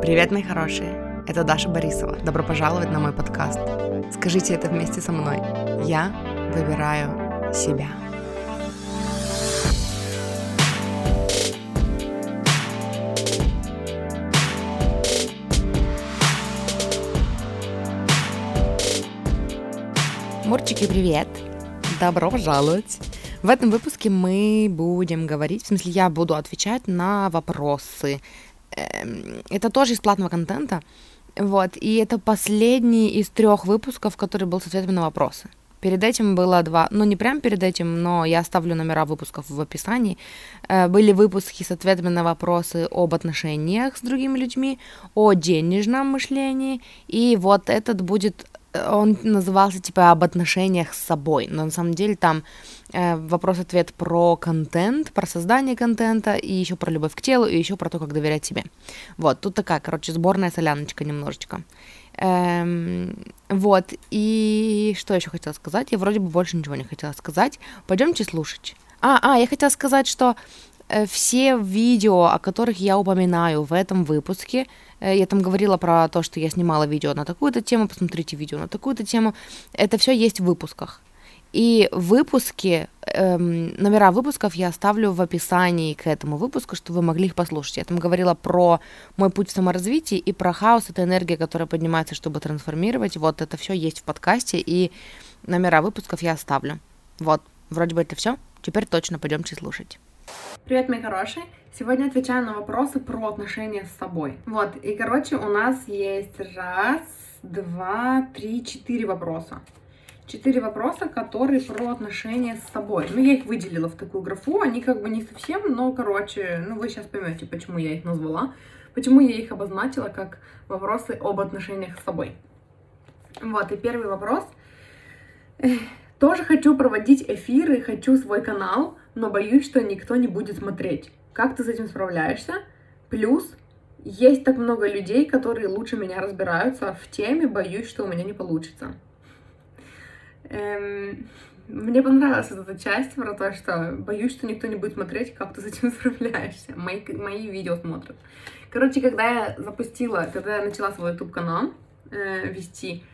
Привет, мои хорошие! Это Даша Борисова. Добро пожаловать на мой подкаст. Скажите это вместе со мной. Я выбираю себя. Мурчики, привет! Добро пожаловать! В этом выпуске мы будем говорить, в смысле я буду отвечать на вопросы. Эм, это тоже из платного контента. Вот, и это последний из трех выпусков, который был с ответами на вопросы. Перед этим было два, ну не прям перед этим, но я оставлю номера выпусков в описании. Э, были выпуски с ответами на вопросы об отношениях с другими людьми, о денежном мышлении, и вот этот будет он назывался типа об отношениях с собой, но на самом деле там э, вопрос-ответ про контент, про создание контента, и еще про любовь к телу, и еще про то, как доверять себе. Вот, тут такая, короче, сборная соляночка немножечко. Эм, вот, и что еще хотела сказать? Я вроде бы больше ничего не хотела сказать. Пойдемте слушать. А, а, я хотела сказать, что э, все видео, о которых я упоминаю в этом выпуске, Э, я там говорила про то, что я снимала видео на такую-то тему, посмотрите видео на такую-то тему. Это все есть в выпусках. И выпуски, эм, номера выпусков я оставлю в описании к этому выпуску, чтобы вы могли их послушать. Я там говорила про мой путь в саморазвитии и про хаос, это энергия, которая поднимается, чтобы трансформировать. Вот это все есть в подкасте, и номера выпусков я оставлю. Вот, вроде бы это все. Теперь точно пойдемте слушать. Привет, мои хорошие! Сегодня отвечаю на вопросы про отношения с собой. Вот, и, короче, у нас есть раз, два, три, четыре вопроса. Четыре вопроса, которые про отношения с собой. Ну, я их выделила в такую графу, они как бы не совсем, но, короче, ну, вы сейчас поймете, почему я их назвала, почему я их обозначила как вопросы об отношениях с собой. Вот, и первый вопрос. Тоже хочу проводить эфиры, хочу свой канал, но боюсь, что никто не будет смотреть. Как ты с этим справляешься? Плюс, есть так много людей, которые лучше меня разбираются в теме, боюсь, что у меня не получится. Эм, мне понравилась эта часть про то, что боюсь, что никто не будет смотреть, как ты с этим справляешься. Мои, мои видео смотрят. Короче, когда я запустила, когда я начала свой YouTube канал э, вести,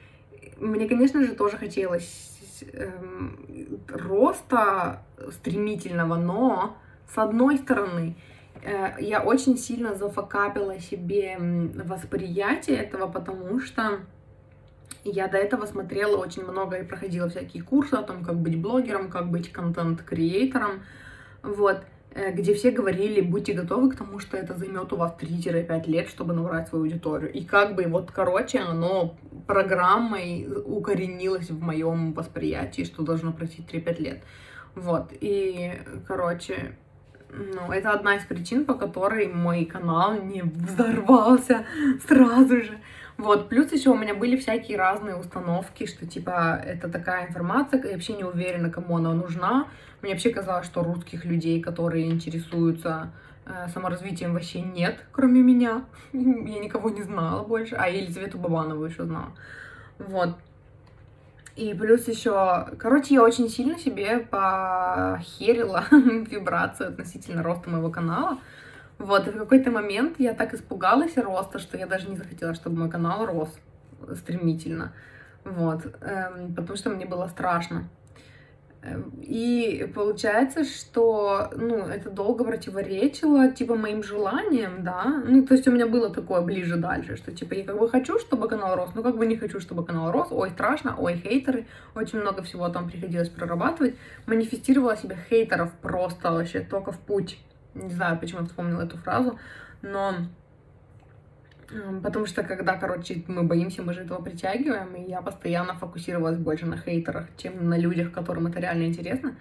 мне, конечно же, тоже хотелось эм, роста стремительного, но с одной стороны, э, я очень сильно зафакапила себе восприятие этого, потому что я до этого смотрела очень много и проходила всякие курсы о том, как быть блогером, как быть контент-креатором, вот, э, где все говорили, будьте готовы к тому, что это займет у вас 3-5 лет, чтобы набрать свою аудиторию. И как бы вот, короче, оно программой укоренилось в моем восприятии, что должно пройти 3-5 лет. Вот, и, короче, ну, это одна из причин, по которой мой канал не взорвался сразу же. Вот, плюс еще у меня были всякие разные установки, что, типа, это такая информация, я вообще не уверена, кому она нужна. Мне вообще казалось, что русских людей, которые интересуются э, саморазвитием, вообще нет, кроме меня. Я никого не знала больше. А, Елизавету Бабанову еще знала. Вот. И плюс еще, короче, я очень сильно себе похерила вибрацию относительно роста моего канала. Вот, и в какой-то момент я так испугалась роста, что я даже не захотела, чтобы мой канал рос стремительно. Вот, эм, потому что мне было страшно. И получается, что, ну, это долго противоречило, типа, моим желаниям, да. Ну, то есть у меня было такое ближе дальше, что, типа, я как бы хочу, чтобы канал рос, но как бы не хочу, чтобы канал рос. Ой, страшно, ой, хейтеры. Очень много всего там приходилось прорабатывать. Манифестировала себе хейтеров просто вообще только в путь. Не знаю, почему я вспомнила эту фразу, но Потому что когда, короче, мы боимся, мы же этого притягиваем, и я постоянно фокусировалась больше на хейтерах, чем на людях, которым это реально интересно.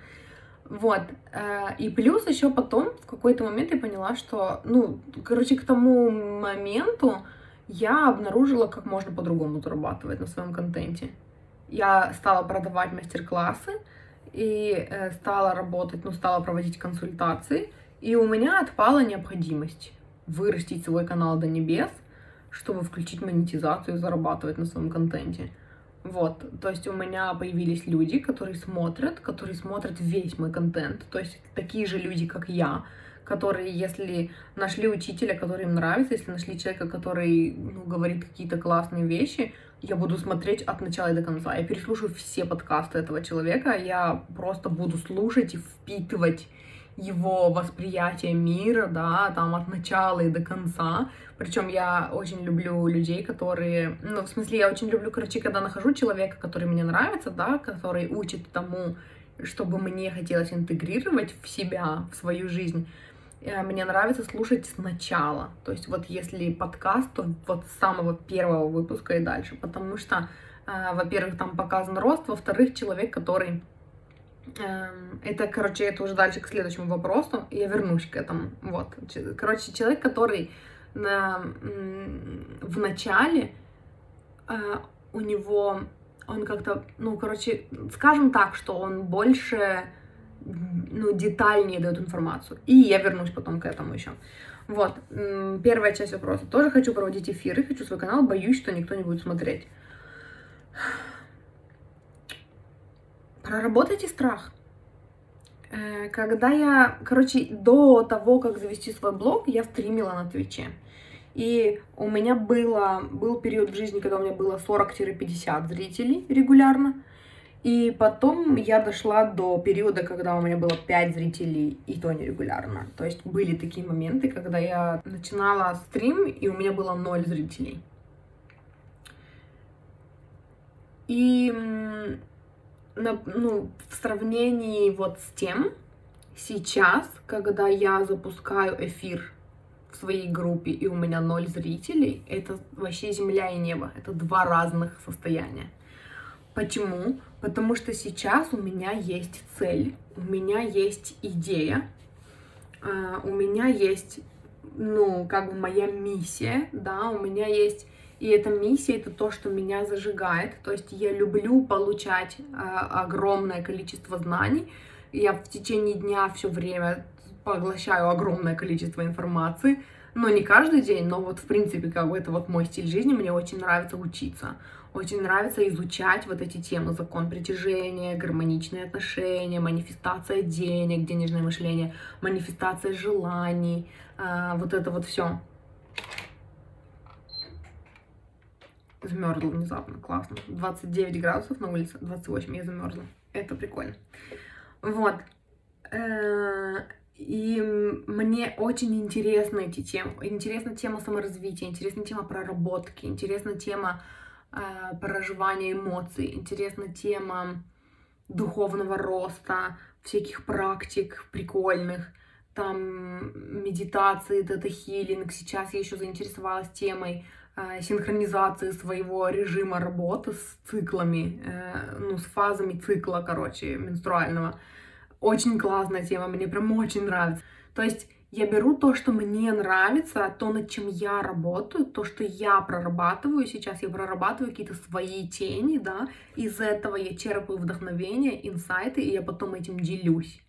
Вот. Э, и плюс еще потом, в какой-то момент я поняла, что, ну, короче, к тому моменту я обнаружила, как можно по-другому зарабатывать на своем контенте. Я стала продавать мастер-классы и э, стала работать, ну, стала проводить консультации, и у меня отпала необходимость вырастить свой канал до небес, чтобы включить монетизацию и зарабатывать на своем контенте. Вот, то есть у меня появились люди, которые смотрят, которые смотрят весь мой контент, то есть такие же люди, как я, которые, если нашли учителя, который им нравится, если нашли человека, который ну, говорит какие-то классные вещи, я буду смотреть от начала до конца. Я переслушаю все подкасты этого человека, я просто буду слушать и впитывать его восприятие мира, да, там от начала и до конца. Причем я очень люблю людей, которые, ну, в смысле, я очень люблю, короче, когда нахожу человека, который мне нравится, да, который учит тому, чтобы мне хотелось интегрировать в себя, в свою жизнь, э, мне нравится слушать сначала. То есть вот если подкаст, то вот с самого первого выпуска и дальше. Потому что, э, во-первых, там показан рост, во-вторых, человек, который это, короче, это уже дальше к следующему вопросу. Я вернусь к этому. Вот. Короче, человек, который на, в начале э, у него он как-то, ну, короче, скажем так, что он больше, ну, детальнее дает информацию. И я вернусь потом к этому еще. Вот, первая часть вопроса. Тоже хочу проводить эфиры, хочу свой канал, боюсь, что никто не будет смотреть. Проработайте страх. Э, когда я, короче, до того, как завести свой блог, я стримила на Твиче. И у меня было, был период в жизни, когда у меня было 40-50 зрителей регулярно. И потом я дошла до периода, когда у меня было 5 зрителей, и то нерегулярно. То есть были такие моменты, когда я начинала стрим, и у меня было 0 зрителей. И ну, в сравнении вот с тем, сейчас, когда я запускаю эфир в своей группе и у меня ноль зрителей, это вообще земля и небо. Это два разных состояния. Почему? Потому что сейчас у меня есть цель, у меня есть идея, а, у меня есть, ну, как бы моя миссия, да, у меня есть и эта миссия — это то, что меня зажигает. То есть я люблю получать э, огромное количество знаний. Я в течение дня все время поглощаю огромное количество информации. Но не каждый день, но вот в принципе как бы это вот мой стиль жизни. Мне очень нравится учиться. Очень нравится изучать вот эти темы. Закон притяжения, гармоничные отношения, манифестация денег, денежное мышление, манифестация желаний, э, вот это вот все. Замерзла внезапно, классно. 29 градусов на улице, 28, я замерзла. Это прикольно. Вот. Э, и мне очень интересны эти темы. Интересна тема саморазвития, интересна тема проработки, интересна тема э, проживания эмоций, интересна тема духовного роста, всяких практик прикольных, там медитации, дата-хилинг. Сейчас я еще заинтересовалась темой синхронизации своего режима работы с циклами, э, ну, с фазами цикла, короче, менструального. Очень классная тема, мне прям очень нравится. То есть я беру то, что мне нравится, то, над чем я работаю, то, что я прорабатываю сейчас, я прорабатываю какие-то свои тени, да, из этого я черпаю вдохновение, инсайты, и я потом этим делюсь.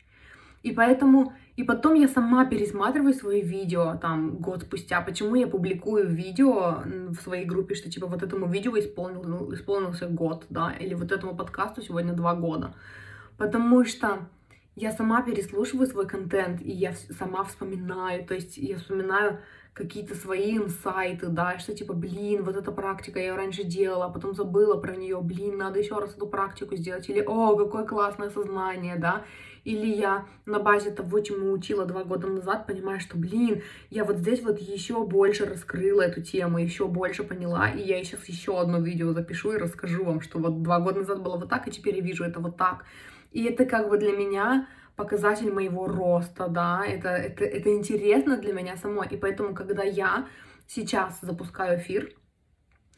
И поэтому, и потом я сама пересматриваю свои видео, там, год спустя, почему я публикую видео в своей группе, что, типа, вот этому видео исполнил, исполнился год, да, или вот этому подкасту сегодня два года. Потому что я сама переслушиваю свой контент, и я сама вспоминаю, то есть я вспоминаю какие-то свои инсайты, да, что типа, блин, вот эта практика я раньше делала, а потом забыла про нее, блин, надо еще раз эту практику сделать, или, о, какое классное сознание, да, или я на базе того, чему учила два года назад, понимаю, что, блин, я вот здесь вот еще больше раскрыла эту тему, еще больше поняла, и я сейчас еще одно видео запишу и расскажу вам, что вот два года назад было вот так, и теперь я вижу это вот так. И это как бы для меня показатель моего роста, да, это, это, это интересно для меня самой, и поэтому, когда я сейчас запускаю эфир,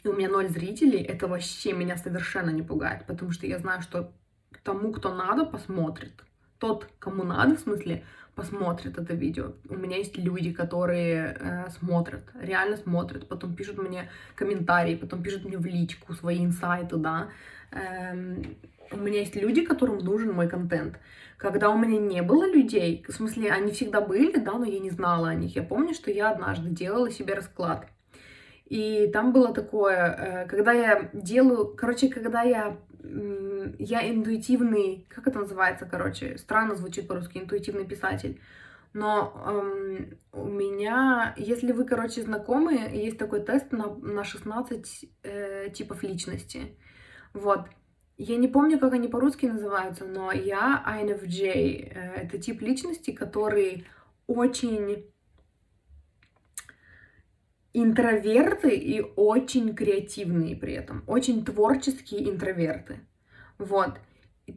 и у меня ноль зрителей, это вообще меня совершенно не пугает, потому что я знаю, что тому, кто надо, посмотрит тот, кому надо, в смысле, посмотрит это видео. У меня есть люди, которые э, смотрят, реально смотрят, потом пишут мне комментарии, потом пишут мне в личку свои инсайты, да. Эм, у меня есть люди, которым нужен мой контент. Когда у меня не было людей, в смысле, они всегда были, да, но я не знала о них. Я помню, что я однажды делала себе расклад. И там было такое, э, когда я делаю, короче, когда я я интуитивный, как это называется, короче, странно звучит по-русски, интуитивный писатель. Но эм, у меня, если вы, короче, знакомы, есть такой тест на, на 16 э, типов личности. Вот. Я не помню, как они по-русски называются, но я INFJ. Э, это тип личности, который очень интроверты и очень креативные при этом, очень творческие интроверты. Вот.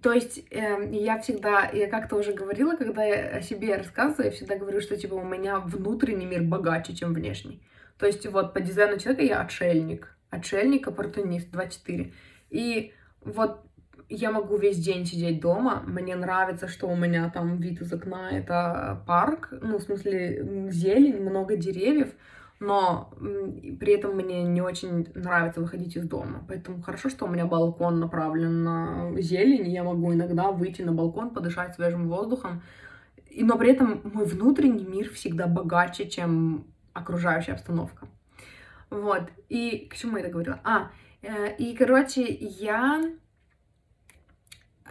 То есть э, я всегда, я как-то уже говорила, когда я о себе рассказываю, я всегда говорю, что типа у меня внутренний мир богаче, чем внешний. То есть вот по дизайну человека я отшельник, отшельник, оппортунист, 24. И вот я могу весь день сидеть дома, мне нравится, что у меня там вид из окна, это парк, ну, в смысле, зелень, много деревьев, но при этом мне не очень нравится выходить из дома. Поэтому хорошо, что у меня балкон направлен на зелень, и я могу иногда выйти на балкон, подышать свежим воздухом. И, но при этом мой внутренний мир всегда богаче, чем окружающая обстановка. Вот. И к чему я это говорила? А, э, и, короче, я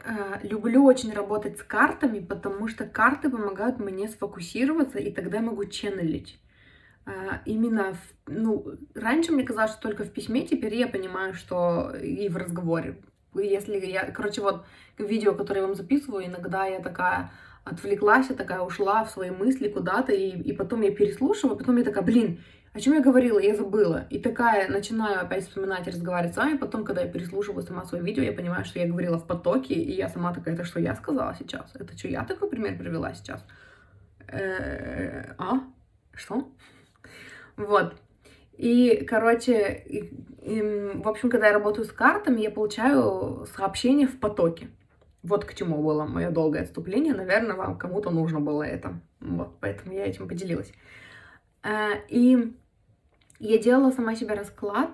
э, люблю очень работать с картами, потому что карты помогают мне сфокусироваться, и тогда я могу ченнелить. А, именно, в, ну, раньше мне казалось, что только в письме, теперь я понимаю, что и в разговоре. Если я, короче, вот видео, которое я вам записываю, иногда я такая отвлеклась, я такая ушла в свои мысли куда-то, и, и потом я переслушиваю, потом я такая, блин, о чем я говорила, я забыла. И такая начинаю опять вспоминать разговаривать с вами, потом, когда я переслушиваю сама свое видео, я понимаю, что я говорила в потоке, и я сама такая, это что я сказала сейчас? Это что я такой пример привела сейчас? Э, а? Что? Вот. И, короче, и, и, в общем, когда я работаю с картами, я получаю сообщения в потоке. Вот к чему было мое долгое отступление. Наверное, вам кому-то нужно было это. Вот, поэтому я этим поделилась. А, и я делала сама себе расклад,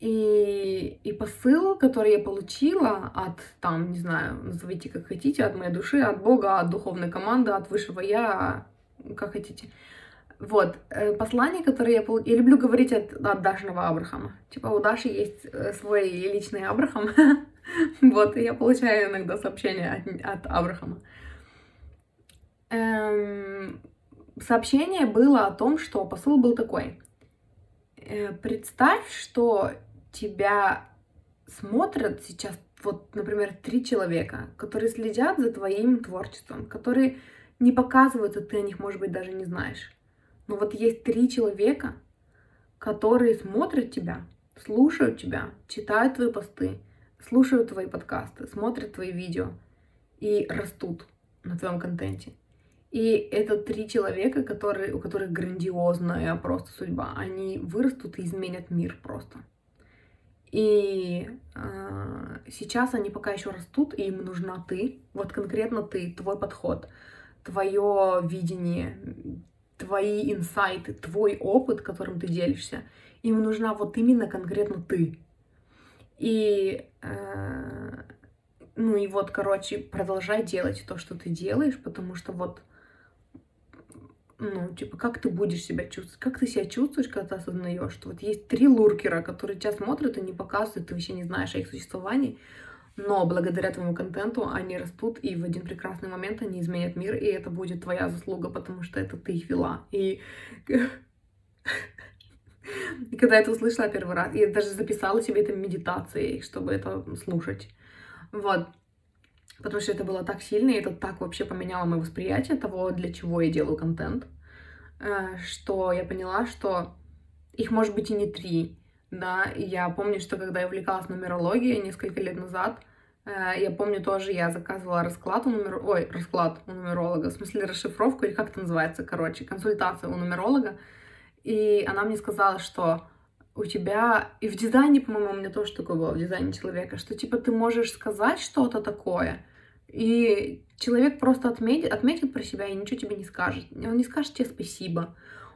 и, и посыл, который я получила от, там, не знаю, назовите как хотите, от моей души, от Бога, от духовной команды, от высшего я, как хотите – вот, э, послание, которое я получила... Я люблю говорить от, от Дашиного Абрахама. Типа у Даши есть э, свой личный Абрахам. вот, и я получаю иногда сообщения от, от Абрахама. Эм, сообщение было о том, что посыл был такой. Э, представь, что тебя смотрят сейчас, вот, например, три человека, которые следят за твоим творчеством, которые не показывают, а ты о них, может быть, даже не знаешь. Но вот есть три человека, которые смотрят тебя, слушают тебя, читают твои посты, слушают твои подкасты, смотрят твои видео и растут на твоем контенте. И это три человека, которые, у которых грандиозная просто судьба. Они вырастут и изменят мир просто. И э, сейчас они пока еще растут, и им нужна ты, вот конкретно ты, твой подход, твое видение, твои инсайты, твой опыт, которым ты делишься. Им нужна вот именно конкретно ты. И, э, ну и вот, короче, продолжай делать то, что ты делаешь, потому что вот, ну, типа, как ты будешь себя чувствовать, как ты себя чувствуешь, когда ты осознаешь, что вот есть три луркера, которые тебя смотрят и не показывают, ты вообще не знаешь о их существовании, но благодаря твоему контенту они растут, и в один прекрасный момент они изменят мир, и это будет твоя заслуга, потому что это ты их вела. И, и когда я это услышала первый раз, я даже записала себе это медитацией, чтобы это слушать. Вот. Потому что это было так сильно, и это так вообще поменяло мое восприятие того, для чего я делаю контент, э, что я поняла, что их может быть и не три, да, и я помню, что когда я увлекалась нумерологией несколько лет назад, э, я помню тоже, я заказывала расклад у нумер... Ой, расклад у нумеролога, в смысле расшифровку, или как это называется, короче, консультацию у нумеролога, и она мне сказала, что у тебя, и в дизайне, по-моему, у меня тоже такое было, в дизайне человека, что, типа, ты можешь сказать что-то такое, и человек просто отметит, отметит про себя и ничего тебе не скажет. Он не скажет тебе спасибо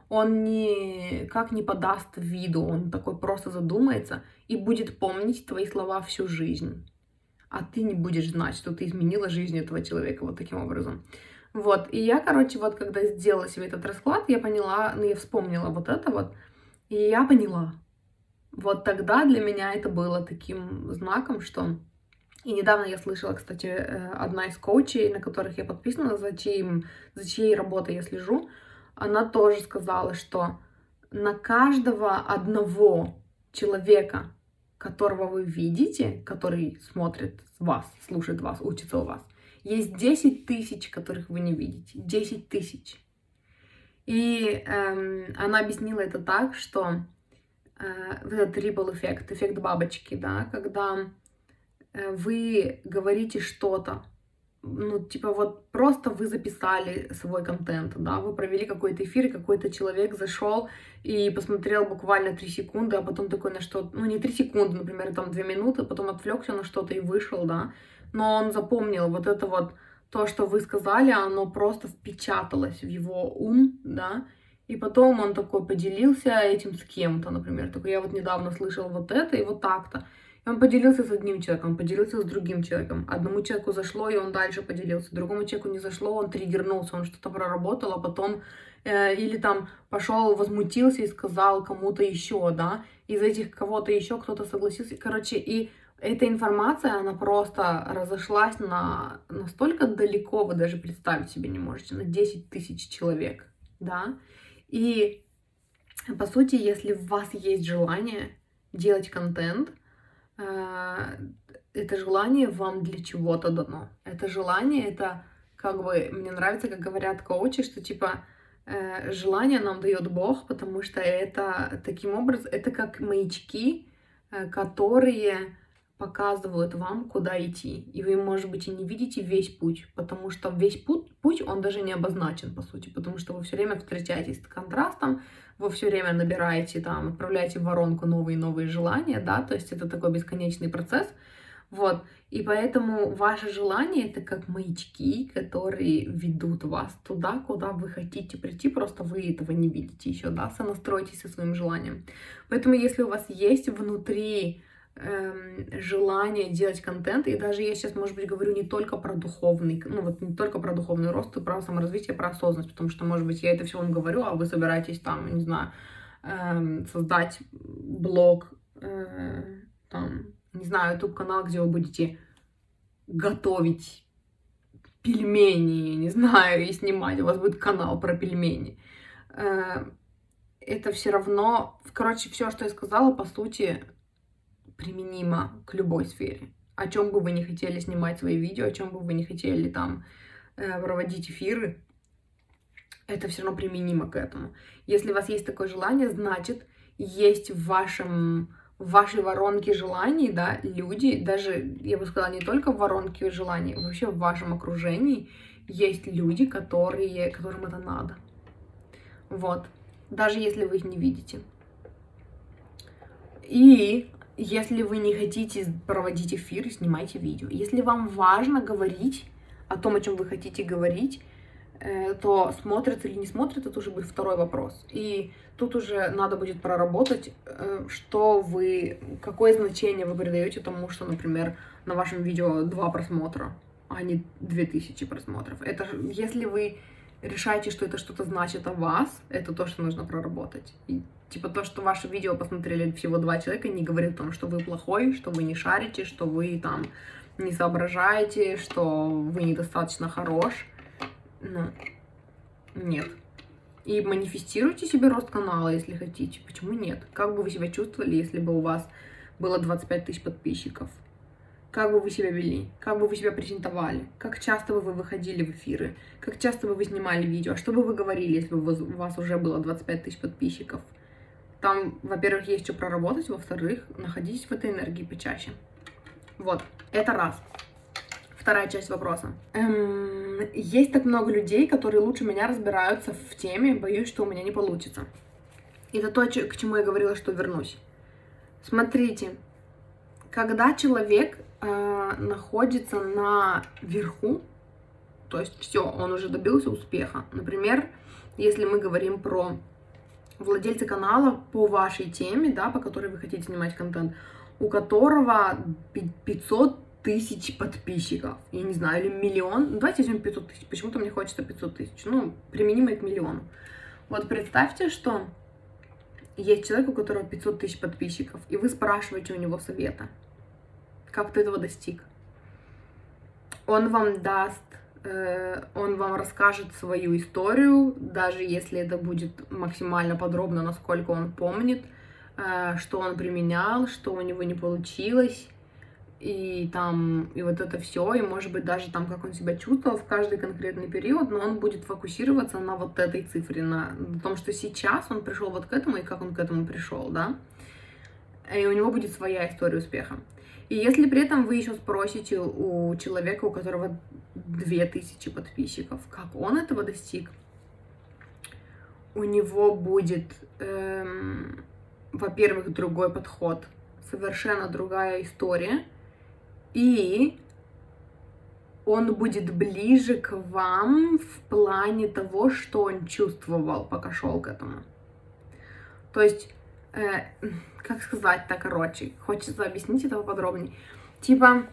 он никак не подаст виду, он такой просто задумается и будет помнить твои слова всю жизнь. А ты не будешь знать, что ты изменила жизнь этого человека вот таким образом. Вот, и я, короче, вот когда сделала себе этот расклад, я поняла, ну, я вспомнила вот это вот, И я поняла. Вот тогда для меня это было таким знаком, что... И недавно я слышала, кстати, э, одна из коучей, на которых я подписана, за, чьим, за чьей работой я слежу, она тоже сказала, что на каждого одного человека, которого вы видите, который смотрит вас, слушает вас, учится у вас, есть 10 тысяч, которых вы не видите. 10 тысяч. И эм, она объяснила это так, что э, этот ripple эффект, эффект бабочки, да, когда э, вы говорите что-то, ну, типа вот просто вы записали свой контент, да, вы провели какой-то эфир, какой-то человек зашел и посмотрел буквально 3 секунды, а потом такой на что ну, не 3 секунды, например, там 2 минуты, потом отвлекся на что-то и вышел, да, но он запомнил вот это вот, то, что вы сказали, оно просто впечаталось в его ум, да, и потом он такой поделился этим с кем-то, например, такой, я вот недавно слышал вот это и вот так-то, он поделился с одним человеком, поделился с другим человеком. Одному человеку зашло, и он дальше поделился. Другому человеку не зашло, он триггернулся, он что-то проработал, а потом э, или там пошел, возмутился и сказал кому-то еще, да. Из этих кого-то еще кто-то согласился. Короче, и эта информация, она просто разошлась на настолько далеко, вы даже представить себе не можете, на 10 тысяч человек, да. И по сути, если у вас есть желание делать контент, это желание вам для чего-то дано. Это желание, это как бы, мне нравится, как говорят коучи, что типа э, желание нам дает Бог, потому что это таким образом, это как маячки, э, которые показывают вам, куда идти. И вы, может быть, и не видите весь путь, потому что весь путь, путь он даже не обозначен, по сути, потому что вы все время встречаетесь с контрастом, вы все время набираете, там, отправляете в воронку новые и новые желания, да, то есть это такой бесконечный процесс, вот, и поэтому ваше желание это как маячки, которые ведут вас туда, куда вы хотите прийти, просто вы этого не видите еще, да, сонастройтесь со своим желанием. Поэтому если у вас есть внутри эм, желание делать контент, и даже я сейчас, может быть, говорю не только про духовный, ну вот не только про духовный рост, и про саморазвитие, про осознанность, потому что, может быть, я это все вам говорю, а вы собираетесь там, не знаю, эм, создать блог, э, там, не знаю, YouTube канал, где вы будете готовить пельмени, не знаю, и снимать, у вас будет канал про пельмени. Э, это все равно, короче, все, что я сказала, по сути, применимо к любой сфере. О чем бы вы не хотели снимать свои видео, о чем бы вы не хотели там э, проводить эфиры, это все равно применимо к этому. Если у вас есть такое желание, значит, есть в вашем в вашей воронке желаний, да, люди, даже, я бы сказала, не только в воронке желаний, вообще в вашем окружении есть люди, которые, которым это надо. Вот. Даже если вы их не видите. И если вы не хотите проводить эфир, снимайте видео. Если вам важно говорить о том, о чем вы хотите говорить, э, то смотрят или не смотрят, это уже будет второй вопрос. И тут уже надо будет проработать, э, что вы, какое значение вы придаете тому, что, например, на вашем видео два просмотра, а не две тысячи просмотров. Это если вы решаете, что это что-то значит о вас, это то, что нужно проработать. Типа то, что ваше видео посмотрели всего два человека, не говорит о том, что вы плохой, что вы не шарите, что вы там не соображаете, что вы недостаточно хорош. Ну, нет. И манифестируйте себе рост канала, если хотите. Почему нет? Как бы вы себя чувствовали, если бы у вас было 25 тысяч подписчиков? Как бы вы себя вели? Как бы вы себя презентовали? Как часто бы вы выходили в эфиры? Как часто бы вы снимали видео? А что бы вы говорили, если бы у вас уже было 25 тысяч подписчиков? Там, во-первых, есть что проработать, во-вторых, находитесь в этой энергии почаще. Вот, это раз. Вторая часть вопроса. Эм, есть так много людей, которые лучше меня разбираются в теме, боюсь, что у меня не получится. Это то, к чему я говорила, что вернусь. Смотрите, когда человек э, находится на верху, то есть все, он уже добился успеха. Например, если мы говорим про владельца канала по вашей теме, да, по которой вы хотите снимать контент, у которого 500 тысяч подписчиков, я не знаю, или миллион, ну, давайте возьмем 500 тысяч, почему-то мне хочется 500 тысяч, ну, применимо к миллиону. Вот представьте, что есть человек, у которого 500 тысяч подписчиков, и вы спрашиваете у него совета, как ты этого достиг. Он вам даст, он вам расскажет свою историю, даже если это будет максимально подробно, насколько он помнит, э, что он применял, что у него не получилось, и там, и вот это все, и может быть даже там, как он себя чувствовал в каждый конкретный период, но он будет фокусироваться на вот этой цифре, на том, что сейчас он пришел вот к этому и как он к этому пришел, да, и у него будет своя история успеха. И если при этом вы еще спросите у человека, у которого 2000 подписчиков, как он этого достиг, у него будет, эм, во-первых, другой подход, совершенно другая история — и он будет ближе к вам в плане того, что он чувствовал, пока шел к этому. То есть, э, как сказать-то, короче, хочется объяснить это подробнее. Типа,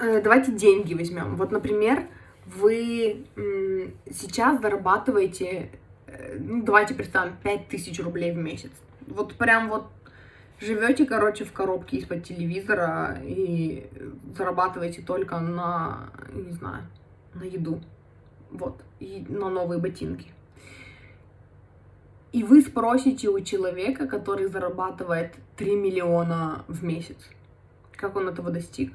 давайте деньги возьмем. Вот, например, вы э, сейчас зарабатываете, э, ну, давайте представим, 5000 рублей в месяц. Вот прям вот живете, короче, в коробке из-под телевизора и зарабатываете только на, не знаю, на еду. Вот. И на новые ботинки. И вы спросите у человека, который зарабатывает 3 миллиона в месяц, как он этого достиг.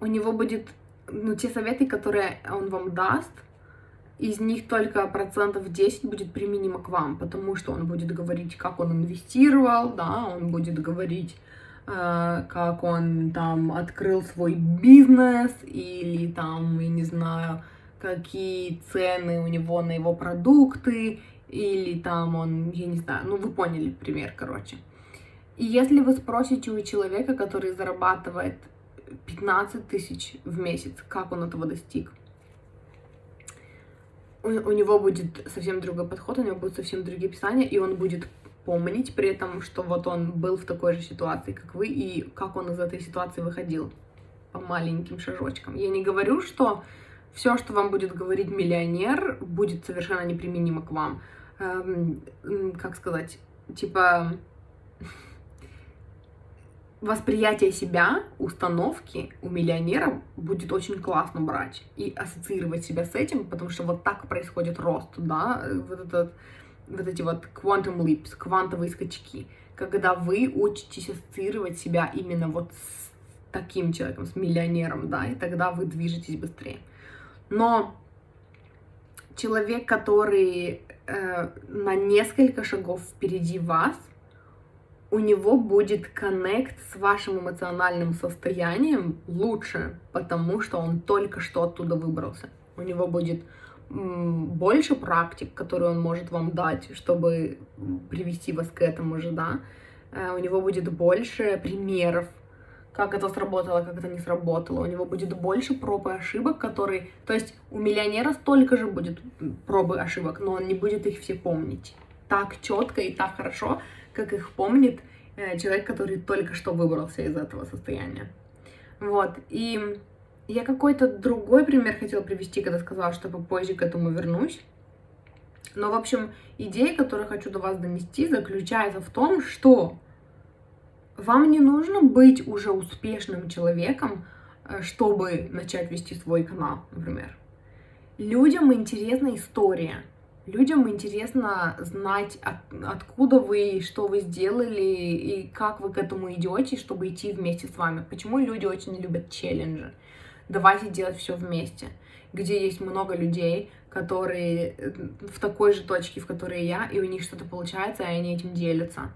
У него будет, ну, те советы, которые он вам даст — из них только процентов 10 будет применимо к вам, потому что он будет говорить, как он инвестировал, да, он будет говорить, э, как он там открыл свой бизнес или там, я не знаю, какие цены у него на его продукты, или там он, я не знаю, ну вы поняли пример, короче. И если вы спросите у человека, который зарабатывает 15 тысяч в месяц, как он этого достиг, у, у него будет совсем другой подход, у него будут совсем другие писания, и он будет помнить при этом, что вот он был в такой же ситуации, как вы, и как он из этой ситуации выходил по маленьким шажочкам. Я не говорю, что все, что вам будет говорить миллионер, будет совершенно неприменимо к вам. Эм, как сказать, типа восприятие себя, установки у миллионера будет очень классно брать и ассоциировать себя с этим, потому что вот так происходит рост, да, вот, этот, вот эти вот quantum leaps, квантовые скачки, когда вы учитесь ассоциировать себя именно вот с таким человеком, с миллионером, да, и тогда вы движетесь быстрее. Но человек, который э, на несколько шагов впереди вас, у него будет коннект с вашим эмоциональным состоянием лучше, потому что он только что оттуда выбрался. У него будет больше практик, которые он может вам дать, чтобы привести вас к этому же, да. Э, у него будет больше примеров, как это сработало, как это не сработало. У него будет больше проб и ошибок, которые... То есть у миллионера столько же будет пробы и ошибок, но он не будет их все помнить так четко и так хорошо, как их помнит э, человек, который только что выбрался из этого состояния. Вот, и я какой-то другой пример хотела привести, когда сказала, что попозже к этому вернусь. Но, в общем, идея, которую хочу до вас донести, заключается в том, что вам не нужно быть уже успешным человеком, э, чтобы начать вести свой канал, например. Людям интересна история. Людям интересно знать, от, откуда вы, что вы сделали и как вы к этому идете, чтобы идти вместе с вами. Почему люди очень любят челленджи? Давайте делать все вместе. Где есть много людей, которые э, в такой же точке, в которой я, и у них что-то получается, и они этим делятся.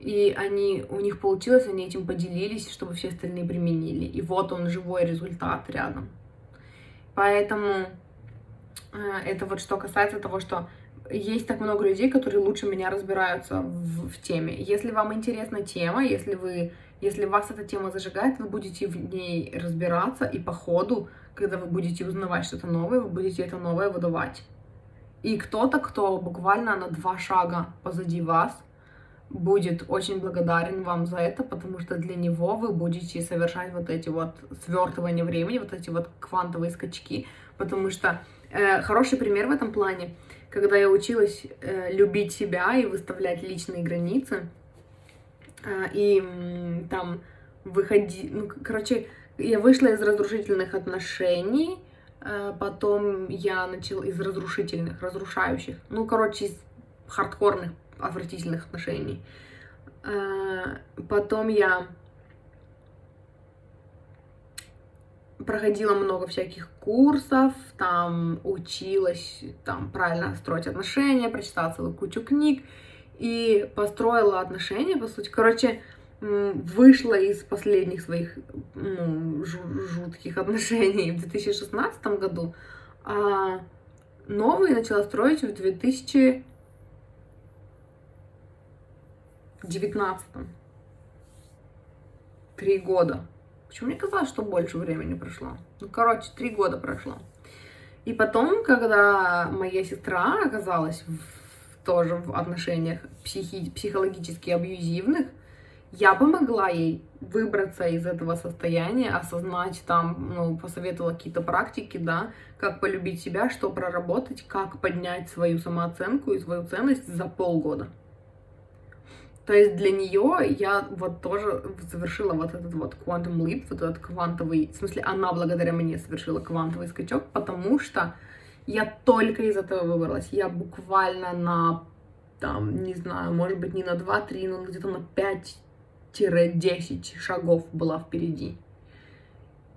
И они, у них получилось, они этим поделились, чтобы все остальные применили. И вот он, живой результат рядом. Поэтому это вот что касается того, что есть так много людей, которые лучше меня разбираются в, в теме. Если вам интересна тема, если вы, если вас эта тема зажигает, вы будете в ней разбираться, и по ходу, когда вы будете узнавать что-то новое, вы будете это новое выдавать. И кто-то, кто буквально на два шага позади вас, будет очень благодарен вам за это, потому что для него вы будете совершать вот эти вот свертывания времени, вот эти вот квантовые скачки, потому что Э, хороший пример в этом плане. когда я училась э, любить себя и выставлять личные границы, э, и э, там выходи, ну, короче, я вышла из разрушительных отношений, э, потом я начала из разрушительных, разрушающих, ну, короче, из хардкорных, отвратительных отношений. Э, потом я проходила много всяких курсов, там училась там правильно строить отношения, прочитала целую кучу книг и построила отношения, по сути. Короче, вышла из последних своих ну, жутких отношений в 2016 году, а новые начала строить в 2019. Три года. Почему мне казалось, что больше времени прошло? Ну, короче, три года прошло. И потом, когда моя сестра оказалась в, тоже в отношениях психи, психологически абьюзивных, я помогла ей выбраться из этого состояния, осознать там, ну, посоветовала какие-то практики, да, как полюбить себя, что проработать, как поднять свою самооценку и свою ценность за полгода. То есть для нее я вот тоже совершила вот этот вот quantum leap, вот этот квантовый, в смысле она благодаря мне совершила квантовый скачок, потому что я только из этого выбралась. Я буквально на, там, не знаю, может быть, не на 2-3, но где-то на 5-10 шагов была впереди.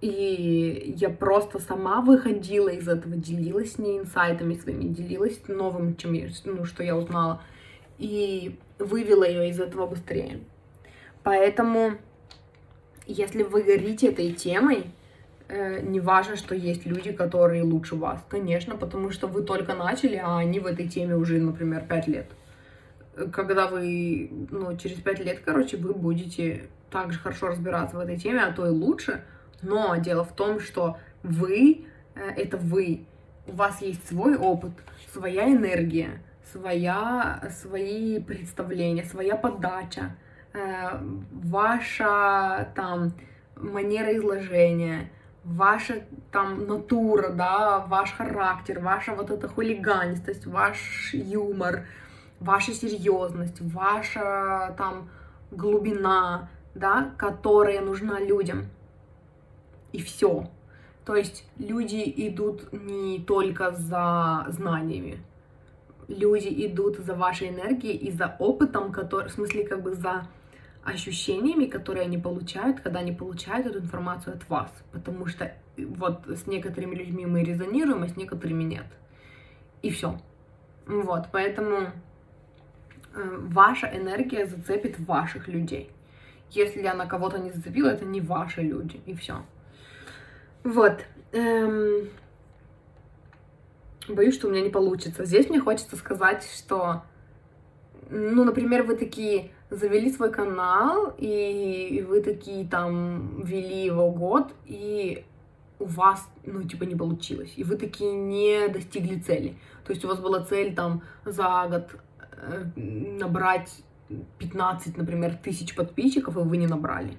И я просто сама выходила из этого, делилась с ней инсайтами своими, делилась новым, чем я, ну, что я узнала и вывела ее из этого быстрее. Поэтому, если вы горите этой темой, э, не важно, что есть люди, которые лучше вас, конечно, потому что вы только начали, а они в этой теме уже, например, 5 лет. Когда вы, ну, через 5 лет, короче, вы будете также хорошо разбираться в этой теме, а то и лучше. Но дело в том, что вы э, — это вы. У вас есть свой опыт, своя энергия, своя, свои представления, своя подача, э, ваша там манера изложения, ваша там натура, да, ваш характер, ваша вот эта хулиганистость, ваш юмор, ваша серьезность, ваша там глубина, да, которая нужна людям. И все. То есть люди идут не только за знаниями, люди идут за вашей энергией и за опытом, который, в смысле, как бы за ощущениями, которые они получают, когда они получают эту информацию от вас. Потому что вот с некоторыми людьми мы резонируем, а с некоторыми нет. И все. Вот, поэтому э, ваша энергия зацепит ваших людей. Если она кого-то не зацепила, это не ваши люди, и все. Вот. Эм, боюсь, что у меня не получится. Здесь мне хочется сказать, что, ну, например, вы такие завели свой канал, и вы такие там вели его год, и у вас, ну, типа, не получилось, и вы такие не достигли цели. То есть у вас была цель там за год э, набрать 15, например, тысяч подписчиков, и вы не набрали.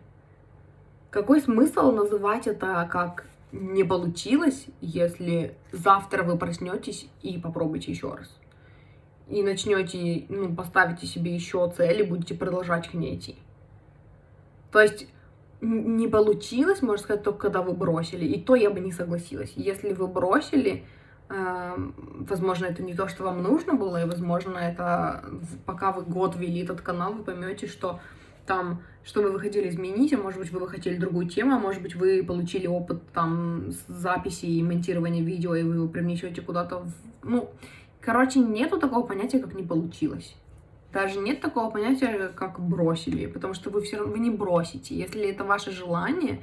Какой смысл называть это как не получилось, если завтра вы проснетесь и попробуйте еще раз. И начнете, ну, поставите себе еще цели, будете продолжать к ней идти. То есть не получилось, можно сказать, только когда вы бросили. И то я бы не согласилась. Если вы бросили, э, возможно, это не то, что вам нужно было, и, возможно, это пока вы год вели этот канал, вы поймете, что там, что вы хотели изменить, а может быть, вы бы хотели другую тему, а может быть, вы получили опыт там записи и монтирования видео, и вы его привнесете куда-то в... Ну, короче, нету такого понятия, как не получилось. Даже нет такого понятия, как бросили, потому что вы все равно вы не бросите. Если это ваше желание,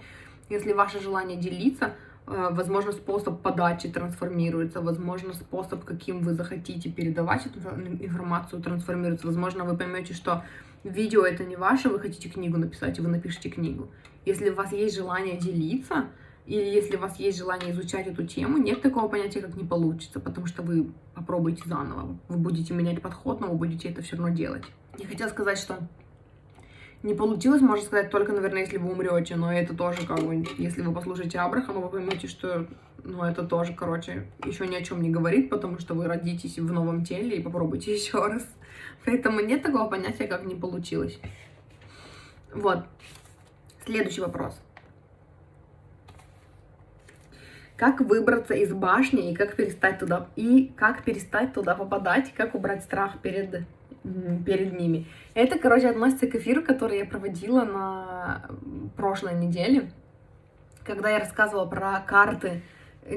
если ваше желание делиться, э, возможно, способ подачи трансформируется, возможно, способ, каким вы захотите передавать эту информацию, трансформируется. Возможно, вы поймете, что видео это не ваше, вы хотите книгу написать, и вы напишите книгу. Если у вас есть желание делиться, или если у вас есть желание изучать эту тему, нет такого понятия, как не получится, потому что вы попробуете заново. Вы будете менять подход, но вы будете это все равно делать. Я хотела сказать, что Не получилось, можно сказать, только, наверное, если вы умрете, но это тоже как бы, если вы послушаете Абрахама, вы поймете, что, ну, это тоже, короче, еще ни о чем не говорит, потому что вы родитесь в новом теле и попробуйте еще раз. Поэтому нет такого понятия, как не получилось. Вот. Следующий вопрос. Как выбраться из башни и как перестать туда и как перестать туда попадать, как убрать страх перед перед ними. Это, короче, относится к эфиру, который я проводила на прошлой неделе, когда я рассказывала про карты.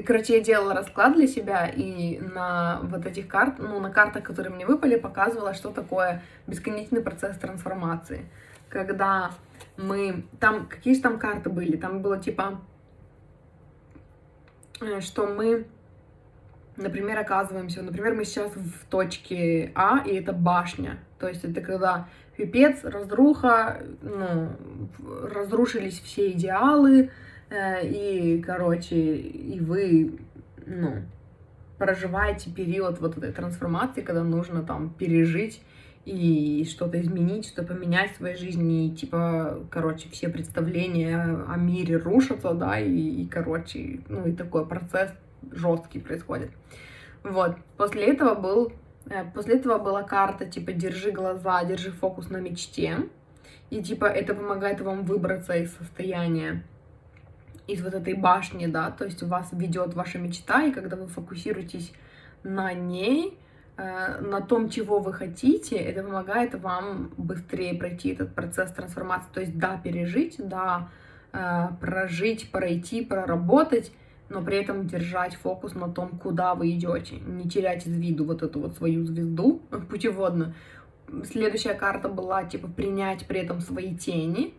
Короче, я делала расклад для себя, и на вот этих карт, ну, на картах, которые мне выпали, показывала, что такое бесконечный процесс трансформации. Когда мы... Там, какие же там карты были? Там было типа, э, что мы например, оказываемся, например, мы сейчас в точке А, и это башня, то есть это когда пипец, разруха, ну, разрушились все идеалы, э, и, короче, и вы, ну, проживаете период вот этой трансформации, когда нужно там пережить и что-то изменить, что-то поменять в своей жизни, и, типа, короче, все представления о мире рушатся, да, и, и короче, ну, и такой процесс жесткий происходит. Вот. После этого был, э, после этого была карта, типа, держи глаза, держи фокус на мечте. И, типа, это помогает вам выбраться из состояния, из вот этой башни, да, то есть вас ведет ваша мечта, и когда вы фокусируетесь на ней, э, на том, чего вы хотите, это помогает вам быстрее пройти этот процесс трансформации. То есть, да, пережить, да, э, прожить, пройти, проработать, но при этом держать фокус на том, куда вы идете, не терять из виду вот эту вот свою звезду путеводную. Следующая карта была типа принять при этом свои тени,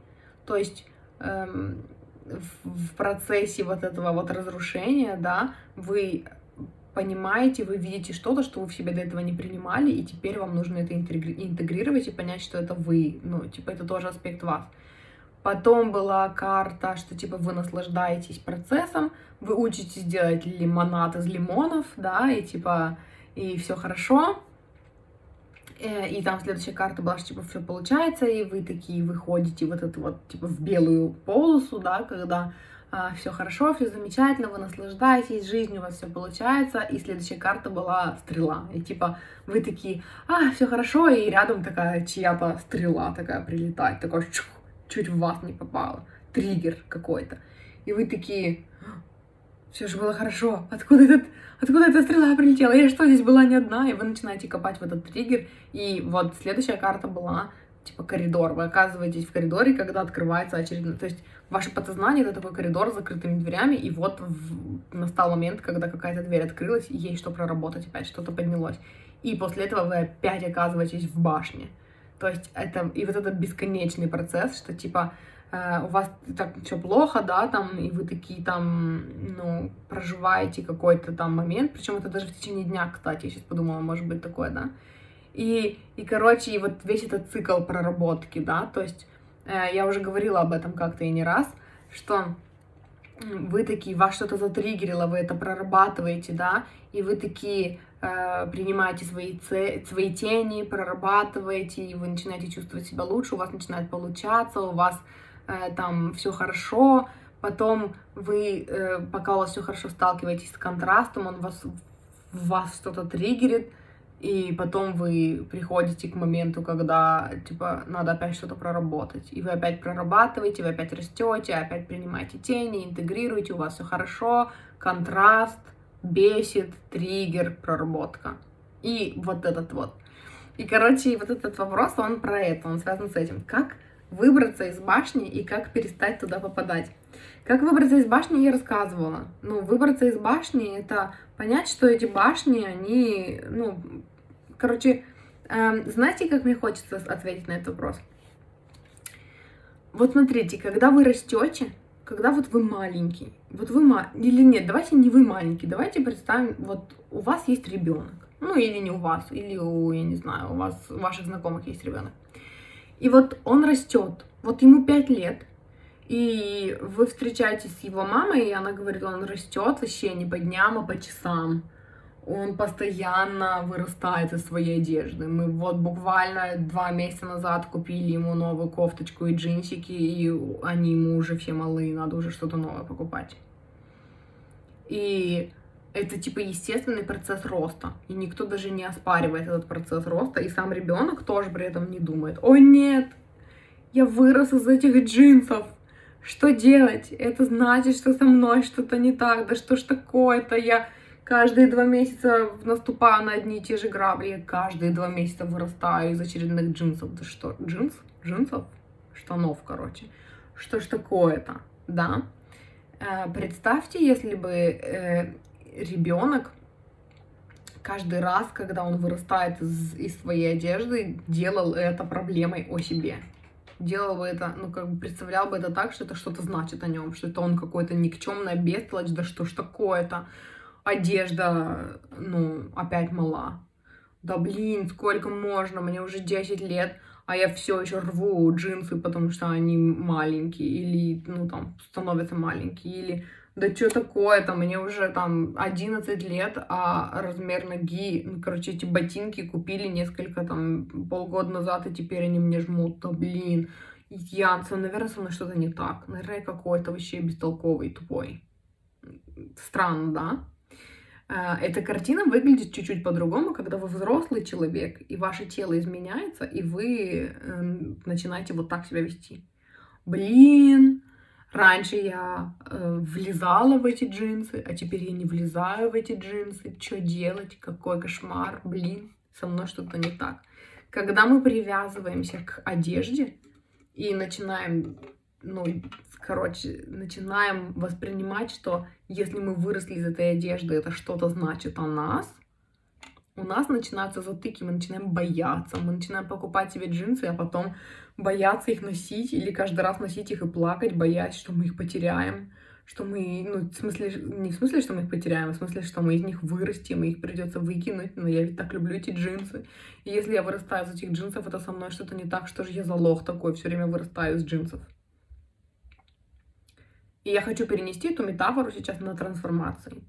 то есть эм, в, процессе вот этого вот разрушения, да, вы понимаете, вы видите что-то, что вы в себе до этого не принимали, и теперь вам нужно это интегрировать и понять, что это вы, ну, типа, это тоже аспект вас. Потом была карта, что типа вы наслаждаетесь процессом, вы учитесь делать лимонад из лимонов, да, и типа, и все хорошо. Э, и там следующая карта была, что типа все получается, и вы такие выходите вот это вот типа в белую полосу, да, когда а, все хорошо, все замечательно, вы наслаждаетесь жизнью, у вас все получается. И следующая карта была стрела. И типа вы такие, а, все хорошо, и рядом такая чья-то стрела такая прилетает, такой чух, чуть в вас не попало. Триггер какой-то. И вы такие, все же было хорошо. Откуда, этот, откуда эта стрела прилетела? Я что, здесь была не одна? И вы начинаете копать в этот триггер. И вот следующая карта была типа коридор. Вы оказываетесь в коридоре, когда открывается очередной... То есть ваше подсознание — это такой коридор с закрытыми дверями, и вот в... настал момент, когда какая-то дверь открылась, и есть что проработать, опять что-то поднялось. И после этого вы опять оказываетесь в башне. То есть это и вот этот бесконечный процесс, что типа э, у вас так все плохо, да, там, и вы такие там, ну, проживаете какой-то там момент, причем это даже в течение дня, кстати, я сейчас подумала, может быть такое, да. И, и короче, и вот весь этот цикл проработки, да, то есть э, я уже говорила об этом как-то и не раз, что вы такие, вас что-то затриггерило, вы это прорабатываете, да, и вы такие, принимаете свои, свои тени, прорабатываете, и вы начинаете чувствовать себя лучше, у вас начинает получаться, у вас э, там все хорошо, потом вы, э, пока у вас все хорошо, сталкиваетесь с контрастом, он вас, вас что-то триггерит, и потом вы приходите к моменту, когда, типа, надо опять что-то проработать. И вы опять прорабатываете, вы опять растете, опять принимаете тени, интегрируете, у вас все хорошо, контраст, бесит, триггер, проработка. И вот этот вот. И, короче, вот этот вопрос, он про это, он связан с этим. Как выбраться из башни и как перестать туда попадать. Как выбраться из башни, я рассказывала. Ну, выбраться из башни — это понять, что эти башни, они, ну, короче, э, знаете, как мне хочется ответить на этот вопрос? Вот смотрите, когда вы растете, когда вот вы маленький, вот вы ма... или нет, давайте не вы маленький, давайте представим, вот у вас есть ребенок, ну или не у вас, или у, я не знаю, у вас, у ваших знакомых есть ребенок. И вот он растет, вот ему 5 лет, и вы встречаетесь с его мамой, и она говорит, он растет вообще не по дням, а по часам. Он постоянно вырастает из своей одежды. Мы вот буквально два месяца назад купили ему новую кофточку и джинсики, и они ему уже все малые, надо уже что-то новое покупать. И это типа естественный процесс роста. И никто даже не оспаривает этот процесс роста. И сам ребенок тоже при этом не думает, о нет, я вырос из этих джинсов. Что делать? Это значит, что со мной что-то не так. Да что ж такое-то? Я каждые два месяца наступаю на одни и те же грабли. Каждые два месяца вырастаю из очередных джинсов. Да что? Джинс? Джинсов? Штанов, короче. Что ж такое-то? Да. Э, представьте, если бы э, ребенок каждый раз, когда он вырастает из, из своей одежды, делал это проблемой о себе. Делал бы это, ну, как бы представлял бы это так, что это что-то значит о нем, что это он какой-то никчемная бестолочь, да что ж такое-то, одежда, ну, опять мала. Да блин, сколько можно, мне уже 10 лет, а я все еще рву джинсы, потому что они маленькие, или, ну, там, становятся маленькие, или да что такое-то, мне уже там 11 лет, а размер ноги, ну, короче, эти ботинки купили несколько там полгода назад, и теперь они мне жмут, да блин, Янцев, наверное, со мной что-то не так, наверное, какой-то вообще бестолковый, тупой. Странно, да? А, эта картина выглядит чуть-чуть по-другому, когда вы взрослый человек, и ваше тело изменяется, и вы эм, начинаете вот так себя вести. Блин, Раньше я э, влезала в эти джинсы, а теперь я не влезаю в эти джинсы. Что делать? Какой кошмар. Блин, со мной что-то не так. Когда мы привязываемся к одежде и начинаем, ну, короче, начинаем воспринимать, что если мы выросли из этой одежды, это что-то значит о нас, у нас начинаются затыки, мы начинаем бояться, мы начинаем покупать себе джинсы, а потом бояться их носить или каждый раз носить их и плакать, боясь, что мы их потеряем, что мы, ну, в смысле, не в смысле, что мы их потеряем, а в смысле, что мы из них вырастем, и их придется выкинуть, но я ведь так люблю эти джинсы. И если я вырастаю из этих джинсов, это со мной что-то не так, что же я за лох такой, все время вырастаю из джинсов. И я хочу перенести эту метафору сейчас на трансформации.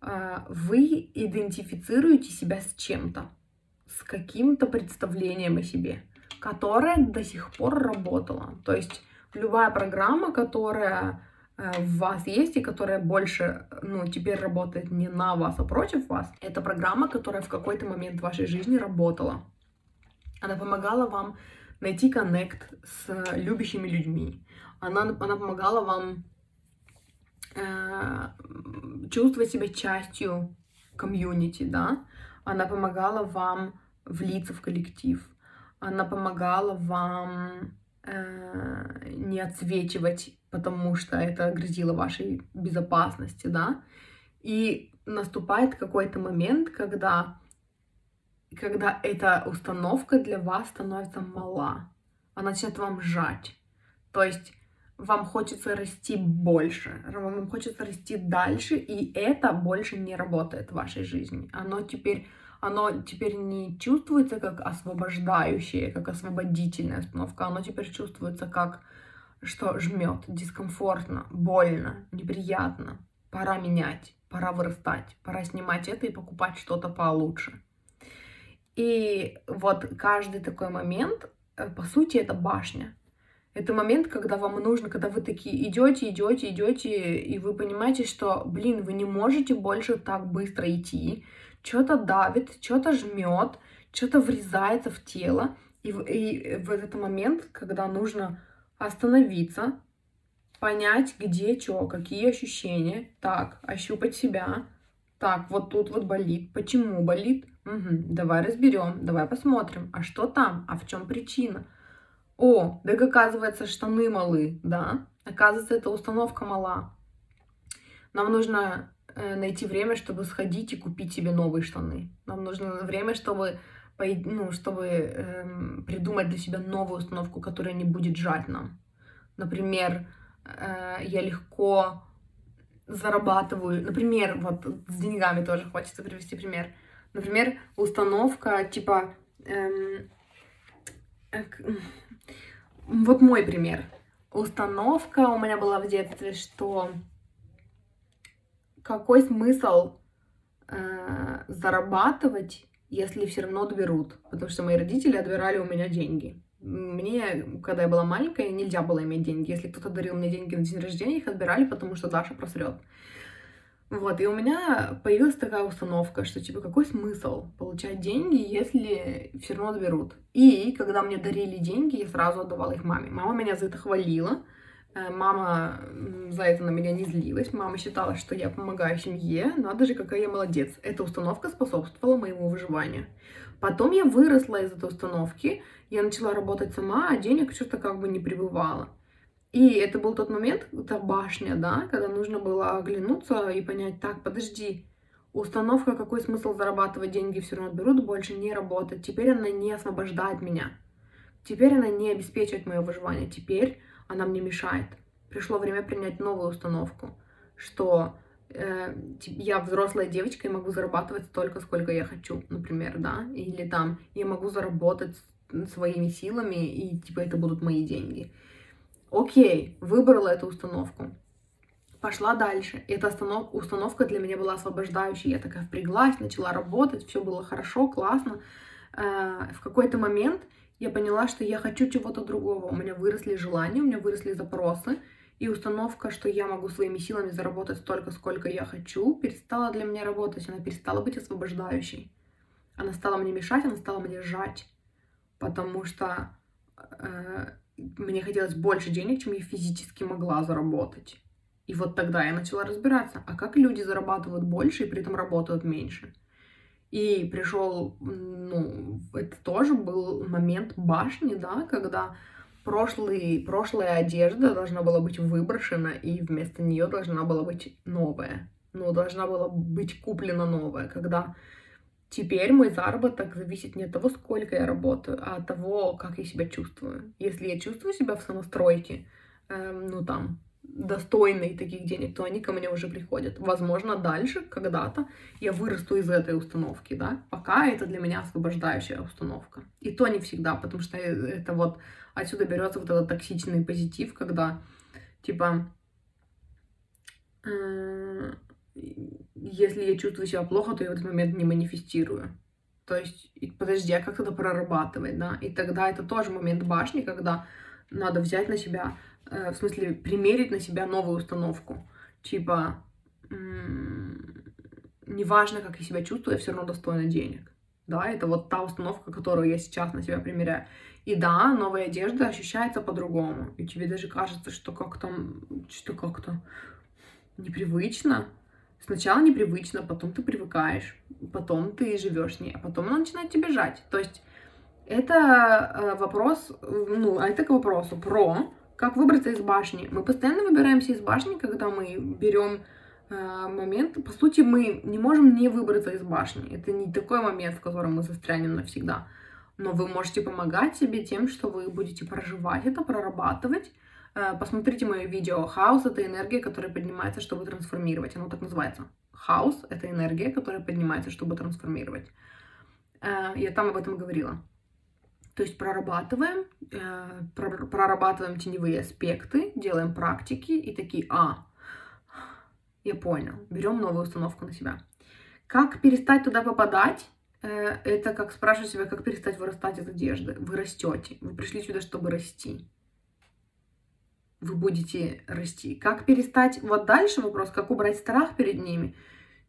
А, вы идентифицируете себя с чем-то, с каким-то представлением о себе которая до сих пор работала. То есть любая программа, которая э, в вас есть и которая больше, ну, теперь работает не на вас, а против вас, это программа, которая в какой-то момент в вашей жизни работала. Она помогала вам найти коннект с любящими людьми. Она, она помогала вам чувствовать себя частью комьюнити, да. Она помогала вам влиться в коллектив она помогала вам э, не отсвечивать, потому что это грозило вашей безопасности, да. И наступает какой-то момент, когда, когда эта установка для вас становится мала. Она начинает вам сжать. То есть вам хочется расти больше, вам хочется расти дальше, и это больше не работает в вашей жизни. Оно теперь оно теперь не чувствуется как освобождающее, как освободительная остановка, оно теперь чувствуется как что жмет, дискомфортно, больно, неприятно. Пора менять, пора вырастать, пора снимать это и покупать что-то получше. И вот каждый такой момент, э, по сути, это башня. Это момент, когда вам нужно, когда вы такие идете, идете, идете, и вы понимаете, что, блин, вы не можете больше так быстро идти, что-то давит, что-то жмет, что-то врезается в тело. И и в этот момент, когда нужно остановиться, понять, где что, какие ощущения, так, ощупать себя, так, вот тут вот болит, почему болит, угу, давай разберем, давай посмотрим, а что там, а в чем причина. О, так оказывается, штаны малы, да, оказывается, это установка мала. Нам нужно Э, найти время, чтобы сходить и купить себе новые штаны. Нам нужно время, чтобы, ну, чтобы эм, придумать для себя новую установку, которая не будет жать нам. Например, э, я легко зарабатываю. Например, вот с деньгами тоже хочется привести пример. Например, установка типа... Эм, вот мой пример. Установка у меня была в детстве, что какой смысл э, зарабатывать, если все равно отберут. Потому что мои родители отбирали у меня деньги. Мне, когда я была маленькая, нельзя было иметь деньги. Если кто-то дарил мне деньги на день рождения, их отбирали, потому что Даша просрет. Вот, и у меня появилась такая установка, что, типа, какой смысл получать деньги, если все равно отберут. И когда мне дарили деньги, я сразу отдавала их маме. Мама меня за это хвалила, э, мама за это на меня не злилась, мама считала, что я помогаю семье, надо же, какая я молодец. Эта установка способствовала моему выживанию. Потом я выросла из этой установки, я начала работать сама, а денег что-то как бы не прибывало. И это был тот момент, та башня, да, когда нужно было оглянуться и понять, так, подожди, установка, какой смысл зарабатывать деньги все равно берут, больше не работает. Теперь она не освобождает меня. Теперь она не обеспечивает мое выживание. Теперь она мне мешает. Пришло время принять новую установку, что э, я взрослая девочка и могу зарабатывать столько, сколько я хочу, например, да, или там я могу заработать своими силами и типа это будут мои деньги. Окей, выбрала эту установку. Пошла дальше. Эта установка для меня была освобождающей. Я такая впряглась, начала работать, все было хорошо, классно. Э, в какой-то момент я поняла, что я хочу чего-то другого. У меня выросли желания, у меня выросли запросы. И установка, что я могу своими силами заработать столько, сколько я хочу, перестала для меня работать. Она перестала быть освобождающей. Она стала мне мешать, она стала мне сжать. Потому что э, мне хотелось больше денег, чем я физически могла заработать. И вот тогда я начала разбираться, а как люди зарабатывают больше и при этом работают меньше. И пришел, ну, это тоже был момент башни, да, когда прошлый, прошлая одежда должна была быть выброшена, и вместо нее должна была быть новая. Ну, должна была быть куплена новая, когда Теперь мой заработок зависит не от того, сколько я работаю, а от того, как я себя чувствую. Если я чувствую себя в самостройке, эм, ну там, достойной таких денег, то они ко мне уже приходят. Возможно, дальше, когда-то, я вырасту из этой установки, да. Пока это для меня освобождающая установка. И то не всегда, потому что это вот отсюда берется вот этот токсичный позитив, когда, типа, э, если я чувствую себя плохо, то я в этот момент не манифестирую. То есть, подожди, а как тогда прорабатывать, да? И тогда это тоже момент башни, когда надо взять на себя, э, в смысле, примерить на себя новую установку. Типа, неважно, как я себя чувствую, я все равно достойна денег. Да, это вот та установка, которую я сейчас на себя примеряю. И да, новая одежда ощущается по-другому. И тебе даже кажется, что как-то, что как-то непривычно, Сначала непривычно, потом ты привыкаешь, потом ты живешь с ней, а потом она начинает тебя жать. То есть это э, вопрос, ну, а это к вопросу про как выбраться из башни. Мы постоянно выбираемся из башни, когда мы берем э, момент. По сути, мы не можем не выбраться из башни. Это не такой момент, в котором мы застрянем навсегда. Но вы можете помогать себе тем, что вы будете проживать это, прорабатывать, посмотрите мое видео. Хаос — это энергия, которая поднимается, чтобы трансформировать. Оно так называется. Хаос — это энергия, которая поднимается, чтобы трансформировать. Э, я там об этом говорила. То есть прорабатываем, э, прорабатываем теневые аспекты, делаем практики и такие, а, я понял, берем новую установку на себя. Как перестать туда попадать? Это как спрашивать себя, как перестать вырастать из одежды. Вы растете, вы пришли сюда, чтобы расти вы будете расти. Как перестать... Вот дальше вопрос, как убрать страх перед ними.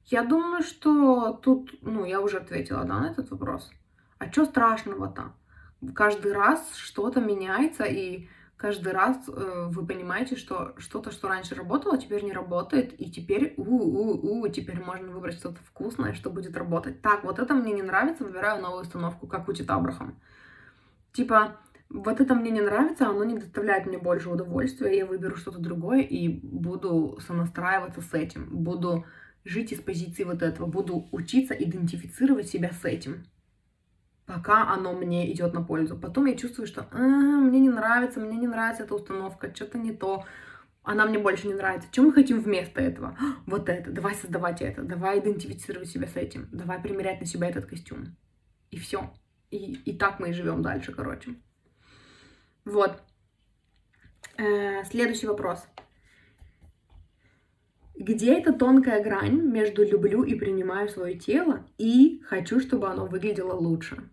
Я думаю, что тут, ну, я уже ответила, да, на этот вопрос. А что страшного-то? Каждый раз что-то меняется, и каждый раз э, вы понимаете, что что-то, что раньше работало, теперь не работает, и теперь, у-у-у, теперь можно выбрать что-то вкусное, что будет работать. Так, вот это мне не нравится, выбираю новую установку, как учит Абрахам. Типа, вот это мне не нравится, оно не доставляет мне больше удовольствия, я выберу что-то другое и буду сонастраиваться с этим, буду жить из позиции вот этого, буду учиться идентифицировать себя с этим, пока оно мне идет на пользу. Потом я чувствую, что а, мне не нравится, мне не нравится эта установка, что-то не то, она мне больше не нравится. Что мы хотим вместо этого? Вот это, давай создавать это, давай идентифицировать себя с этим, давай примерять на себя этот костюм. И все. И, и так мы и живем дальше, короче. Вот. Э, следующий вопрос. Где эта тонкая грань между люблю и принимаю свое тело и хочу, чтобы оно выглядело лучше?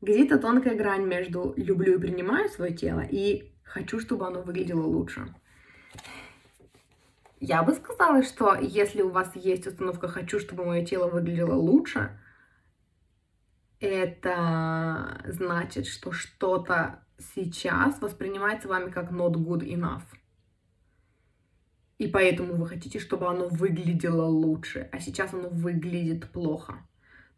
Где эта тонкая грань между люблю и принимаю свое тело и хочу, чтобы оно выглядело лучше? Я бы сказала, что если у вас есть установка «хочу, чтобы мое тело выглядело лучше», это значит, что что-то сейчас воспринимается вами как not good enough. И поэтому вы хотите, чтобы оно выглядело лучше, а сейчас оно выглядит плохо.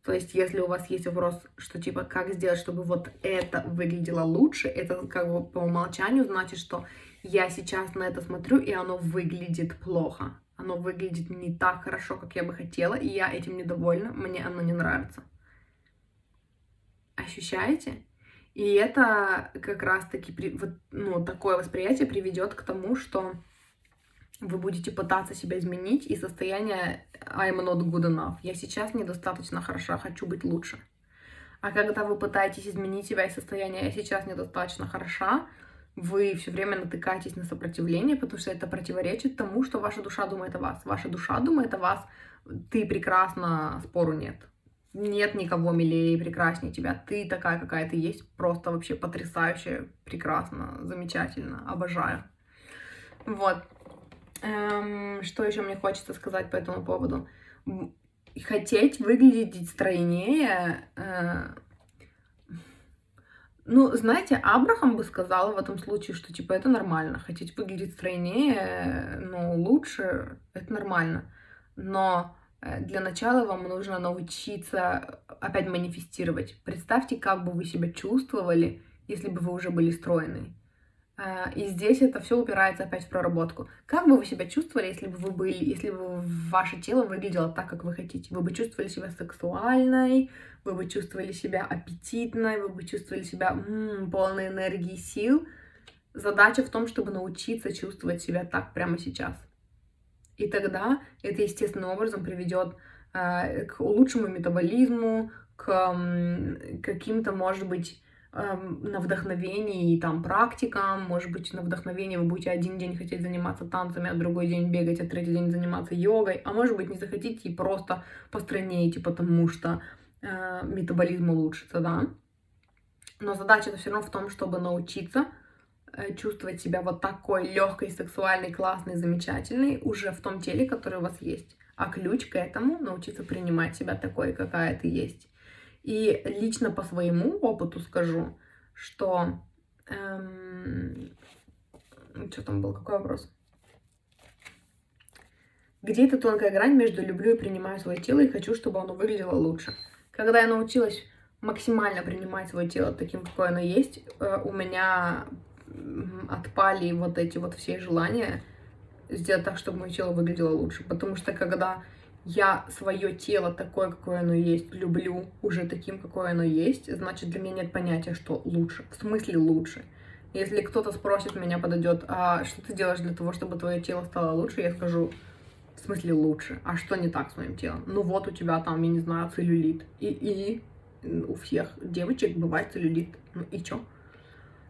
То есть, если у вас есть вопрос, что типа, как сделать, чтобы вот это выглядело лучше, это как бы по умолчанию значит, что я сейчас на это смотрю, и оно выглядит плохо. Оно выглядит не так хорошо, как я бы хотела, и я этим недовольна, мне оно не нравится. Ощущаете? И это как раз-таки, вот, ну, такое восприятие приведет к тому, что вы будете пытаться себя изменить, и состояние I'm not good enough. Я сейчас недостаточно хороша, хочу быть лучше. А когда вы пытаетесь изменить себя и состояние «я сейчас недостаточно хороша», вы все время натыкаетесь на сопротивление, потому что это противоречит тому, что ваша душа думает о вас. Ваша душа думает о вас, ты прекрасна, спору нет. Нет никого милее и прекраснее тебя. Ты такая, какая ты есть. Просто вообще потрясающе, прекрасно, замечательно. Обожаю. Вот. Эм, что еще мне хочется сказать по этому поводу? Хотеть выглядеть стройнее. Э, ну, знаете, Абрахам бы сказал в этом случае, что типа это нормально. Хотеть выглядеть стройнее, ну, лучше, это нормально. Но э, для начала вам нужно научиться опять манифестировать. Представьте, как бы вы себя чувствовали, если бы вы уже были стройны. А, и здесь это все упирается опять в проработку. Как бы вы себя чувствовали, если бы вы были, если бы ваше тело выглядело так, как вы хотите? Вы бы чувствовали себя сексуальной, вы бы чувствовали себя аппетитной, вы бы чувствовали себя м-м, полной энергии сил. Задача в том, чтобы научиться чувствовать себя так прямо сейчас. И тогда это естественным образом приведет э, к лучшему метаболизму, к каким-то, может быть, на вдохновении и там практикам, может быть, на вдохновении вы будете один день хотеть заниматься танцами, а другой день бегать, а третий день заниматься йогой, а может быть, не захотите и просто постройнеете, потому что э, метаболизм улучшится, да. Но задача это все равно в том, чтобы научиться чувствовать себя вот такой легкой, сексуальной, классной, замечательной уже в том теле, которое у вас есть. А ключ к этому научиться принимать себя такой, какая ты есть. И лично по своему опыту скажу, что... Эм, что там был, какой вопрос? Где эта тонкая грань между люблю и принимаю свое тело и хочу, чтобы оно выглядело лучше? Когда я научилась максимально принимать свое тело таким, какое оно есть, э, у меня отпали вот эти вот все желания сделать так, чтобы мое тело выглядело лучше. Потому что когда я свое тело такое, какое оно есть, люблю уже таким, какое оно есть, значит, для меня нет понятия, что лучше. В смысле лучше. Если кто-то спросит меня, подойдет, а что ты делаешь для того, чтобы твое тело стало лучше, я скажу, в смысле лучше. А что не так с моим телом? Ну вот у тебя там, я не знаю, целлюлит. И, и у всех девочек бывает целлюлит. Ну и чё?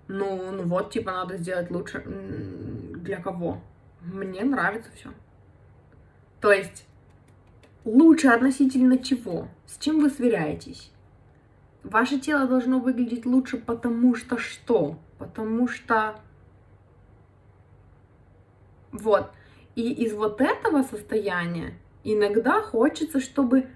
Ну, ну вот, типа, надо сделать лучше. Для кого? Мне нравится все. То есть Лучше относительно чего? С чем вы сверяетесь? Ваше тело должно выглядеть лучше, потому что что? Потому что... Вот. И из вот этого состояния иногда хочется, чтобы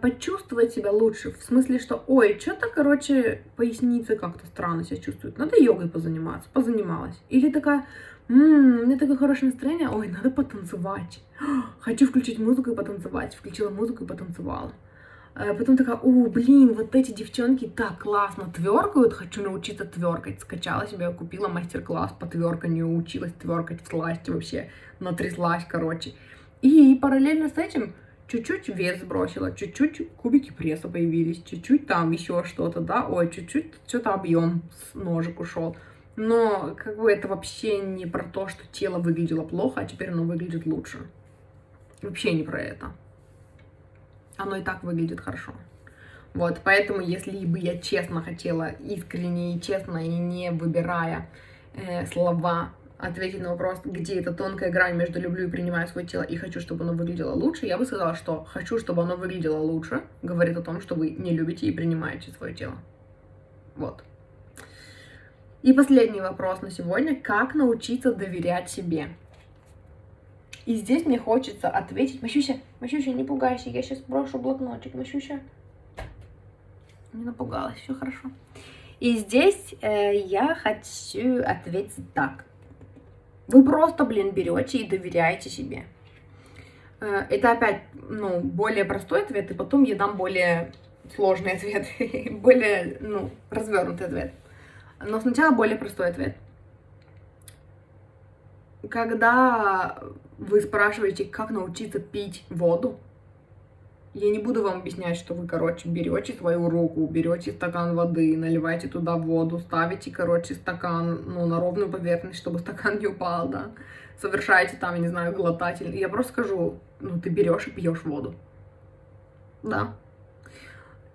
почувствовать себя лучше. В смысле, что, ой, что-то, короче, поясница как-то странно себя чувствует. Надо йогой позаниматься. Позанималась. Или такая, Ммм, у меня такое хорошее настроение. Ой, надо потанцевать. Хочу включить музыку и потанцевать. Включила музыку и потанцевала. А потом такая, о, блин, вот эти девчонки так классно тверкают, хочу научиться тверкать. Скачала себе, купила мастер-класс по тверканию, училась тверкать в сласти вообще, натряслась, короче. И параллельно с этим чуть-чуть вес сбросила, чуть-чуть кубики пресса появились, чуть-чуть там еще что-то, да, ой, чуть-чуть что-то объем с ножек ушел. Но как бы это вообще не про то, что тело выглядело плохо, а теперь оно выглядит лучше. Вообще не про это. Оно и так выглядит хорошо. Вот, поэтому, если бы я честно хотела, искренне и честно, и не выбирая э, слова, ответить на вопрос, где эта тонкая грань между люблю и принимаю свое тело и хочу, чтобы оно выглядело лучше, я бы сказала, что хочу, чтобы оно выглядело лучше, говорит о том, что вы не любите и принимаете свое тело. Вот. И последний вопрос на сегодня. Как научиться доверять себе? И здесь мне хочется ответить. Мащуся, Мащуся, не пугайся, я сейчас брошу блокнотик. Мащуся. Не напугалась, все хорошо. И здесь э, я хочу ответить так. Вы просто, блин, берете и доверяете себе. Э, это опять, ну, более простой ответ, и потом я дам более сложный ответ, более, ну, развернутый ответ. Но сначала более простой ответ. Когда вы спрашиваете, как научиться пить воду, я не буду вам объяснять, что вы, короче, берете свою руку, берете стакан воды, наливаете туда воду, ставите, короче, стакан, ну, на ровную поверхность, чтобы стакан не упал, да, совершаете там, я не знаю, глотатель. Я просто скажу, ну, ты берешь и пьешь воду. Да.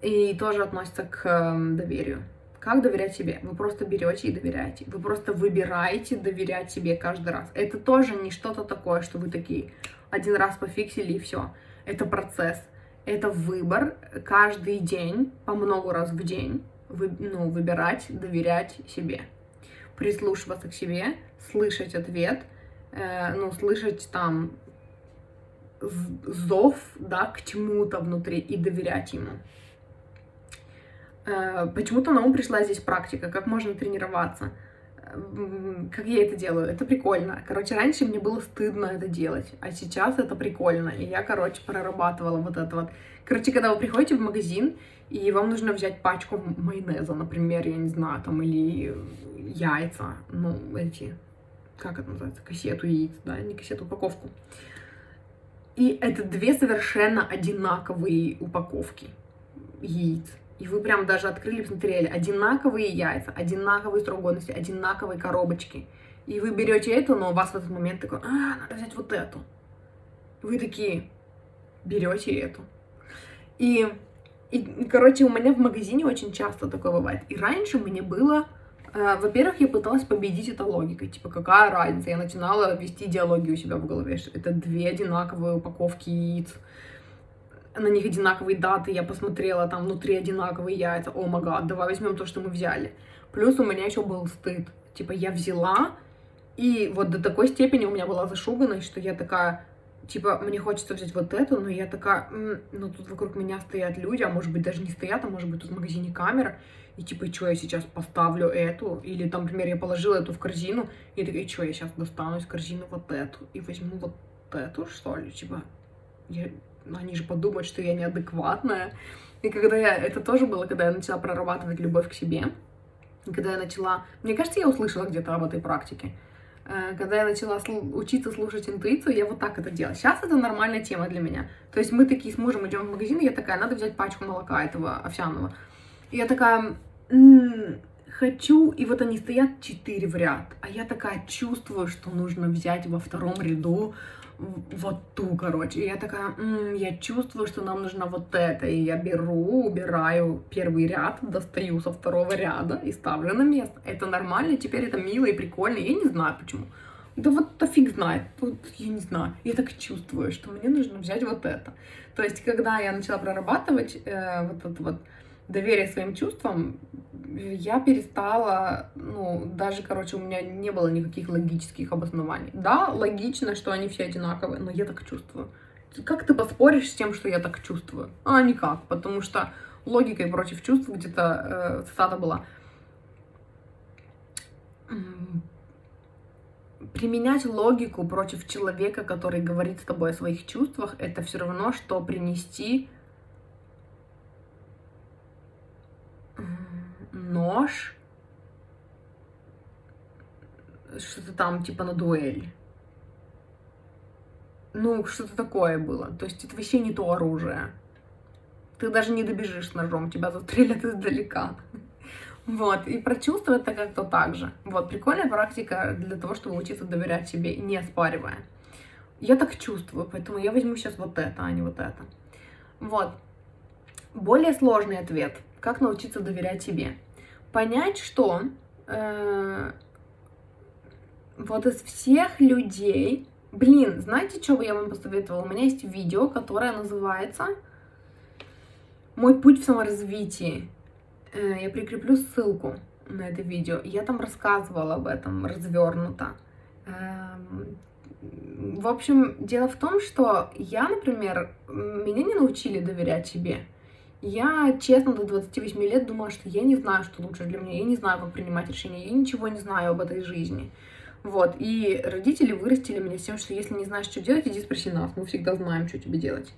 И тоже относится к э, доверию. Как доверять себе? Вы просто берете и доверяете. Вы просто выбираете доверять себе каждый раз. Это тоже не что-то такое, что вы такие один раз пофиксили и все. Это процесс. Это выбор каждый день, по много раз в день, вы, ну, выбирать, доверять себе. Прислушиваться к себе, слышать ответ, э, ну, слышать там зов, да, к чему-то внутри и доверять ему. Э, почему-то на ум пришла здесь практика, как можно тренироваться. Как я это делаю? Это прикольно. Короче, раньше мне было стыдно это делать, а сейчас это прикольно. И я, короче, прорабатывала вот это вот. Короче, когда вы приходите в магазин, и вам нужно взять пачку майонеза, например, я не знаю, там, или яйца, ну, эти, как это называется, кассету яиц, да, не кассету, упаковку. И это две совершенно одинаковые упаковки яиц и вы прям даже открыли, посмотрели, одинаковые яйца, одинаковые срок годности, одинаковые коробочки. И вы берете эту, но у вас в этот момент такой, а, надо взять вот эту. Вы такие, берете эту. И, и, короче, у меня в магазине очень часто такое бывает. И раньше мне было, э, во-первых, я пыталась победить это логикой. Типа, какая разница? Я начинала вести диалоги у себя в голове. что Это две одинаковые упаковки яиц на них одинаковые даты, я посмотрела, там внутри одинаковые яйца, о магад, давай возьмем то, что мы взяли. Плюс у меня еще был стыд, типа я взяла, и вот до такой степени у меня была зашуганность, что я такая, типа, мне хочется взять вот эту, но я такая, ну тут вокруг меня стоят люди, а может быть даже не стоят, а может быть тут в магазине камера, и типа, что я сейчас поставлю эту, или там, например, я положила эту в корзину, и такая, что я сейчас достану из корзины вот эту, и возьму вот эту, что ли, типа, я ну, они же подумают, что я неадекватная. И когда я, это тоже было, когда я начала прорабатывать любовь к себе, и когда я начала, мне кажется, я услышала где-то об этой практике, э, когда я начала учиться слушать интуицию, я вот так это делала. Сейчас это нормальная тема для меня. То есть мы такие с мужем идем в магазин, и я такая, надо взять пачку молока этого овсяного. И я такая, м-м, хочу, и вот они стоят четыре в ряд, а я такая чувствую, что нужно взять во втором ряду вот ту, короче. И я такая, М, я чувствую, что нам нужно вот это. И я беру, убираю первый ряд, достаю со второго ряда и ставлю на место. Это нормально, теперь это мило и прикольно. Я не знаю почему. Да вот да фиг знает, вот я не знаю. Я так чувствую, что мне нужно взять вот это. То есть, когда я начала прорабатывать э, вот это вот доверие своим чувствам, я перестала, ну, даже, короче, у меня не было никаких логических обоснований. Да, логично, что они все одинаковые, но я так чувствую. Как ты поспоришь с тем, что я так чувствую? А, никак, потому что логикой против чувств где-то э, цитата была. Применять логику против человека, который говорит с тобой о своих чувствах, это все равно, что принести нож, что-то там типа на дуэль. Ну, что-то такое было. То есть это вообще не то оружие. Ты даже не добежишь ножом, тебя застрелят издалека. Вот, и про чувства это как-то так же. Вот, прикольная практика для того, чтобы учиться доверять себе, не оспаривая. Я так чувствую, поэтому я возьму сейчас вот это, а не вот это. Вот. Более сложный ответ. Как научиться доверять себе? понять, что э, вот из всех людей, блин, знаете, что бы я вам посоветовала? У меня есть видео, которое называется «Мой путь в саморазвитии». Э, я прикреплю ссылку на это видео. Я там рассказывала об этом развернуто. Эм, в общем, дело в том, что я, например, меня не научили доверять себе. Я, честно, до 28 лет думала, что я не знаю, что лучше для меня, я не знаю, как принимать решения, я ничего не знаю об этой жизни. Вот, и родители вырастили меня с тем, что если не знаешь, что делать, иди спроси нас, мы всегда знаем, что тебе делать.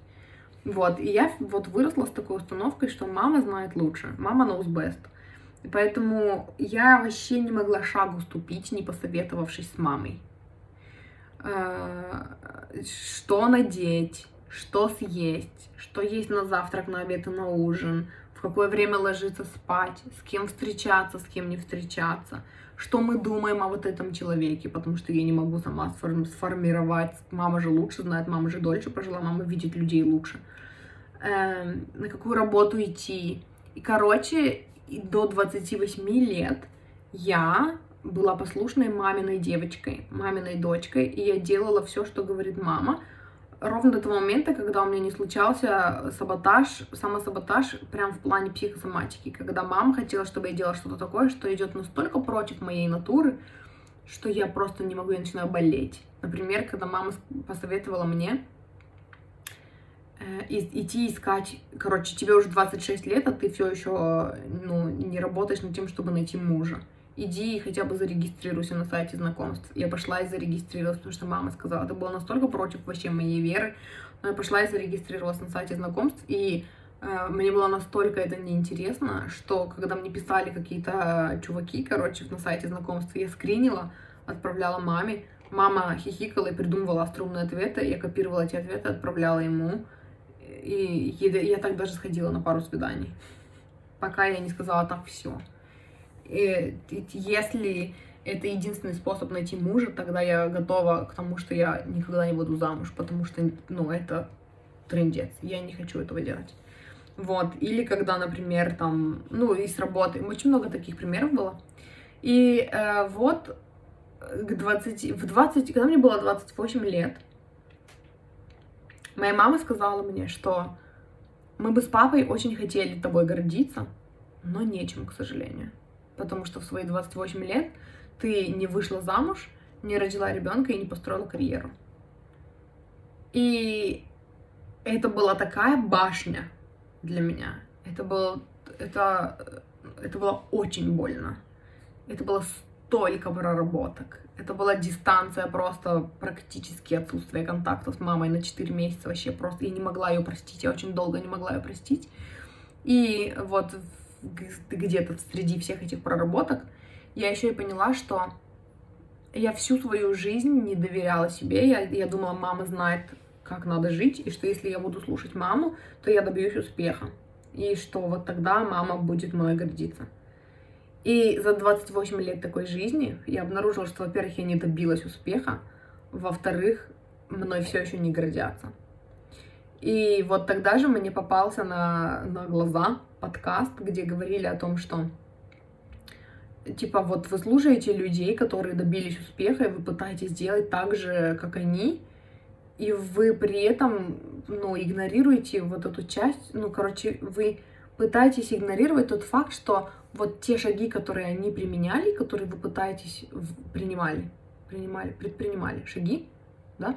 Вот, и я вот выросла с такой установкой, что мама знает лучше, мама knows best. Поэтому я вообще не могла шагу ступить, не посоветовавшись с мамой. А, что надеть, что съесть, что есть на завтрак, на обед и на ужин, в какое время ложиться спать, с кем встречаться, с кем не встречаться, что мы думаем о вот этом человеке, потому что я не могу сама сформировать. Мама же лучше знает, мама же дольше прожила, мама видит людей лучше. Эм, на какую работу идти. И, короче, до 28 лет я была послушной маминой девочкой, маминой дочкой, и я делала все, что говорит мама, ровно до того момента, когда у меня не случался саботаж, самосаботаж прям в плане психосоматики, когда мама хотела, чтобы я делала что-то такое, что идет настолько против моей натуры, что я просто не могу, я начинаю болеть. Например, когда мама посоветовала мне э, идти искать, короче, тебе уже 26 лет, а ты все еще ну, не работаешь над тем, чтобы найти мужа иди хотя бы зарегистрируйся на сайте знакомств. Я пошла и зарегистрировалась, потому что мама сказала, это было настолько против вообще моей веры, но я пошла и зарегистрировалась на сайте знакомств, и э, мне было настолько это неинтересно, что когда мне писали какие-то чуваки, короче, на сайте знакомств, я скринила, отправляла маме, мама хихикала и придумывала остроумные ответы, я копировала эти ответы, отправляла ему, и я так даже сходила на пару свиданий, пока я не сказала так все. И если это единственный способ найти мужа, тогда я готова к тому, что я никогда не буду замуж, потому что, ну, это трендец, я не хочу этого делать. Вот, или когда, например, там, ну, и с работы, очень много таких примеров было. И э, вот к 20, в 20, когда мне было 28 лет, моя мама сказала мне, что мы бы с папой очень хотели тобой гордиться, но нечем, к сожалению потому что в свои 28 лет ты не вышла замуж, не родила ребенка и не построила карьеру. И это была такая башня для меня. Это было, это, это было очень больно. Это было столько проработок. Это была дистанция, просто практически отсутствие контакта с мамой на 4 месяца вообще просто. Я не могла ее простить, я очень долго не могла ее простить. И вот где-то среди всех этих проработок, я еще и поняла, что я всю свою жизнь не доверяла себе. Я, я думала, мама знает, как надо жить, и что если я буду слушать маму, то я добьюсь успеха. И что вот тогда мама будет мной гордиться. И за 28 лет такой жизни я обнаружила, что, во-первых, я не добилась успеха, во-вторых, мной все еще не гордятся. И вот тогда же мне попался на, на глаза подкаст, где говорили о том, что типа вот вы слушаете людей, которые добились успеха, и вы пытаетесь сделать так же, как они, и вы при этом, ну, игнорируете вот эту часть, ну, короче, вы пытаетесь игнорировать тот факт, что вот те шаги, которые они применяли, которые вы пытаетесь принимали, принимали, предпринимали шаги, да,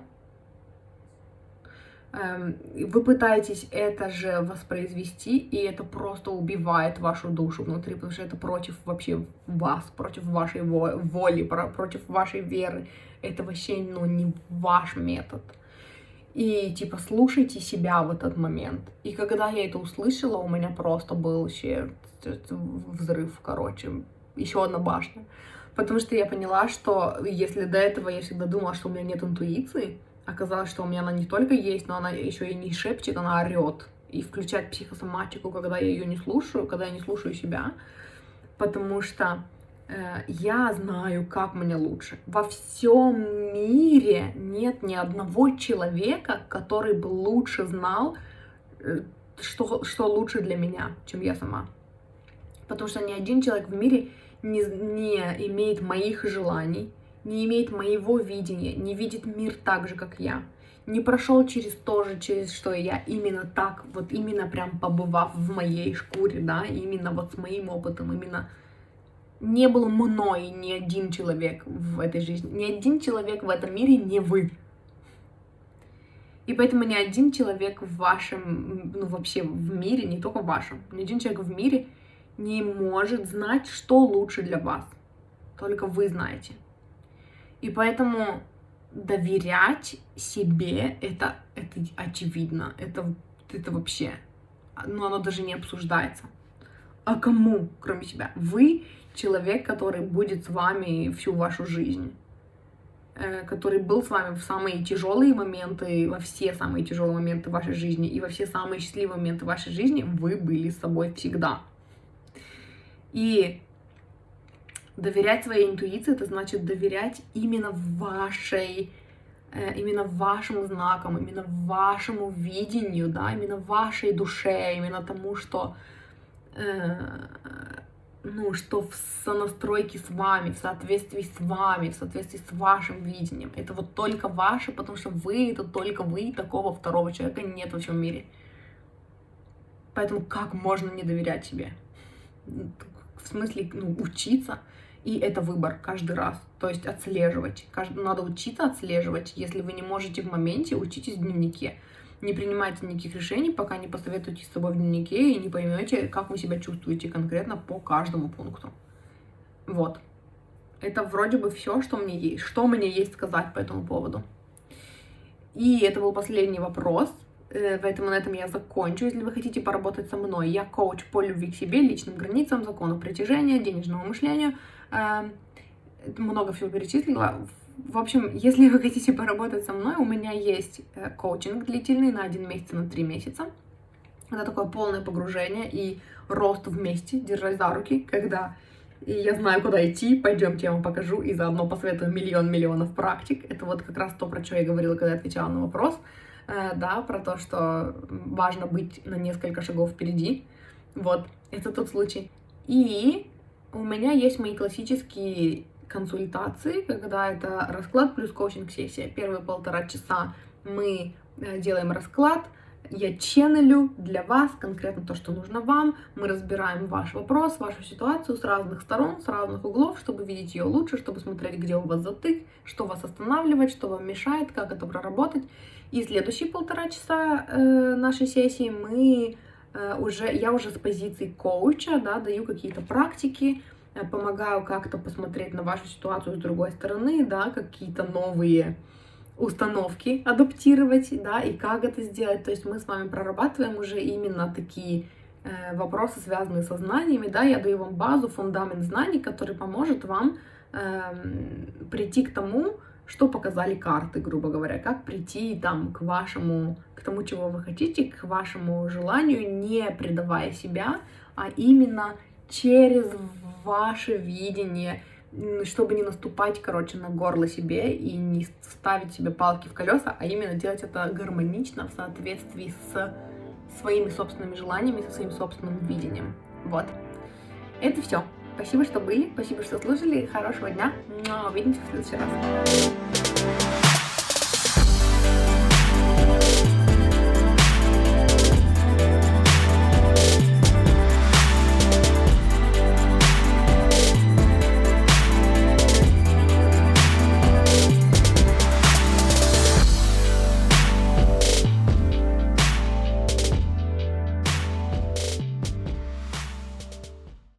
вы пытаетесь это же воспроизвести, и это просто убивает вашу душу внутри, потому что это против вообще вас, против вашей воли, против вашей веры. Это вообще, ну, не ваш метод. И, типа, слушайте себя в этот момент. И когда я это услышала, у меня просто был вообще взрыв, короче, еще одна башня. Потому что я поняла, что если до этого я всегда думала, что у меня нет интуиции, Оказалось, что у меня она не только есть, но она еще и не шепчет, она орет. И включает психосоматику, когда я ее не слушаю, когда я не слушаю себя. Потому что э, я знаю, как мне лучше. Во всем мире нет ни одного человека, который бы лучше знал, э, что, что лучше для меня, чем я сама. Потому что ни один человек в мире не, не имеет моих желаний, не имеет моего видения, не видит мир так же, как я, не прошел через то же, через что я, именно так, вот именно прям побывав в моей шкуре, да, именно вот с моим опытом, именно не был мной ни один человек в этой жизни, ни один человек в этом мире не вы. И поэтому ни один человек в вашем, ну вообще в мире, не только в вашем, ни один человек в мире не может знать, что лучше для вас. Только вы знаете. И поэтому доверять себе, это, это очевидно, это, это вообще, ну оно даже не обсуждается. А кому, кроме себя? Вы человек, который будет с вами всю вашу жизнь э, который был с вами в самые тяжелые моменты, во все самые тяжелые моменты вашей жизни и во все самые счастливые моменты вашей жизни, вы были с собой всегда. И доверять своей интуиции, это значит доверять именно вашей, э, именно вашим знакам, именно вашему видению, да, именно вашей душе, именно тому, что, э, ну, что в сонастройке с вами, в соответствии с вами, в соответствии с вашим видением. Это вот только ваше, потому что вы, это только вы, такого второго человека нет во всем мире. Поэтому как можно не доверять себе? В смысле, ну, учиться, и это выбор каждый раз. То есть отслеживать. Надо учиться отслеживать. Если вы не можете в моменте, учитесь в дневнике. Не принимайте никаких решений, пока не посоветуетесь с собой в дневнике и не поймете, как вы себя чувствуете конкретно по каждому пункту. Вот. Это вроде бы все, что мне есть. Что мне есть сказать по этому поводу. И это был последний вопрос. Э, поэтому на этом я закончу. Если вы хотите поработать со мной, я коуч по любви к себе, личным границам, закону притяжения, денежному мышлению – много всего перечислила. В общем, если вы хотите поработать со мной, у меня есть э, коучинг длительный на один месяц, на три месяца. Это такое полное погружение и рост вместе, держась за руки, когда и я знаю, куда идти, пойдемте, я вам покажу, и заодно посоветую миллион миллионов практик. Это вот как раз то, про что я говорила, когда отвечала на вопрос, э, да, про то, что важно быть на несколько шагов впереди. Вот, это тот случай. И у меня есть мои классические консультации, когда это расклад плюс коучинг-сессия. Первые полтора часа мы э, делаем расклад, я ченнелю для вас конкретно то, что нужно вам. Мы разбираем ваш вопрос, вашу ситуацию с разных сторон, с разных углов, чтобы видеть ее лучше, чтобы смотреть, где у вас затык, что вас останавливает, что вам мешает, как это проработать. И следующие полтора часа э, нашей сессии мы уже, я уже с позиции коуча, да, даю какие-то практики, э, помогаю как-то посмотреть на вашу ситуацию с другой стороны, да, какие-то новые установки адаптировать, да, и как это сделать. То есть мы с вами прорабатываем уже именно такие э, вопросы, связанные со знаниями, да, я даю вам базу, фундамент знаний, который поможет вам э, прийти к тому, что показали карты, грубо говоря, как прийти там к вашему, к тому, чего вы хотите, к вашему желанию, не предавая себя, а именно через ваше видение, чтобы не наступать, короче, на горло себе и не ставить себе палки в колеса, а именно делать это гармонично в соответствии с своими собственными желаниями, со своим собственным видением. Вот. Это все. Спасибо, что были, спасибо, что слушали. Хорошего дня. Увидимся в следующий раз.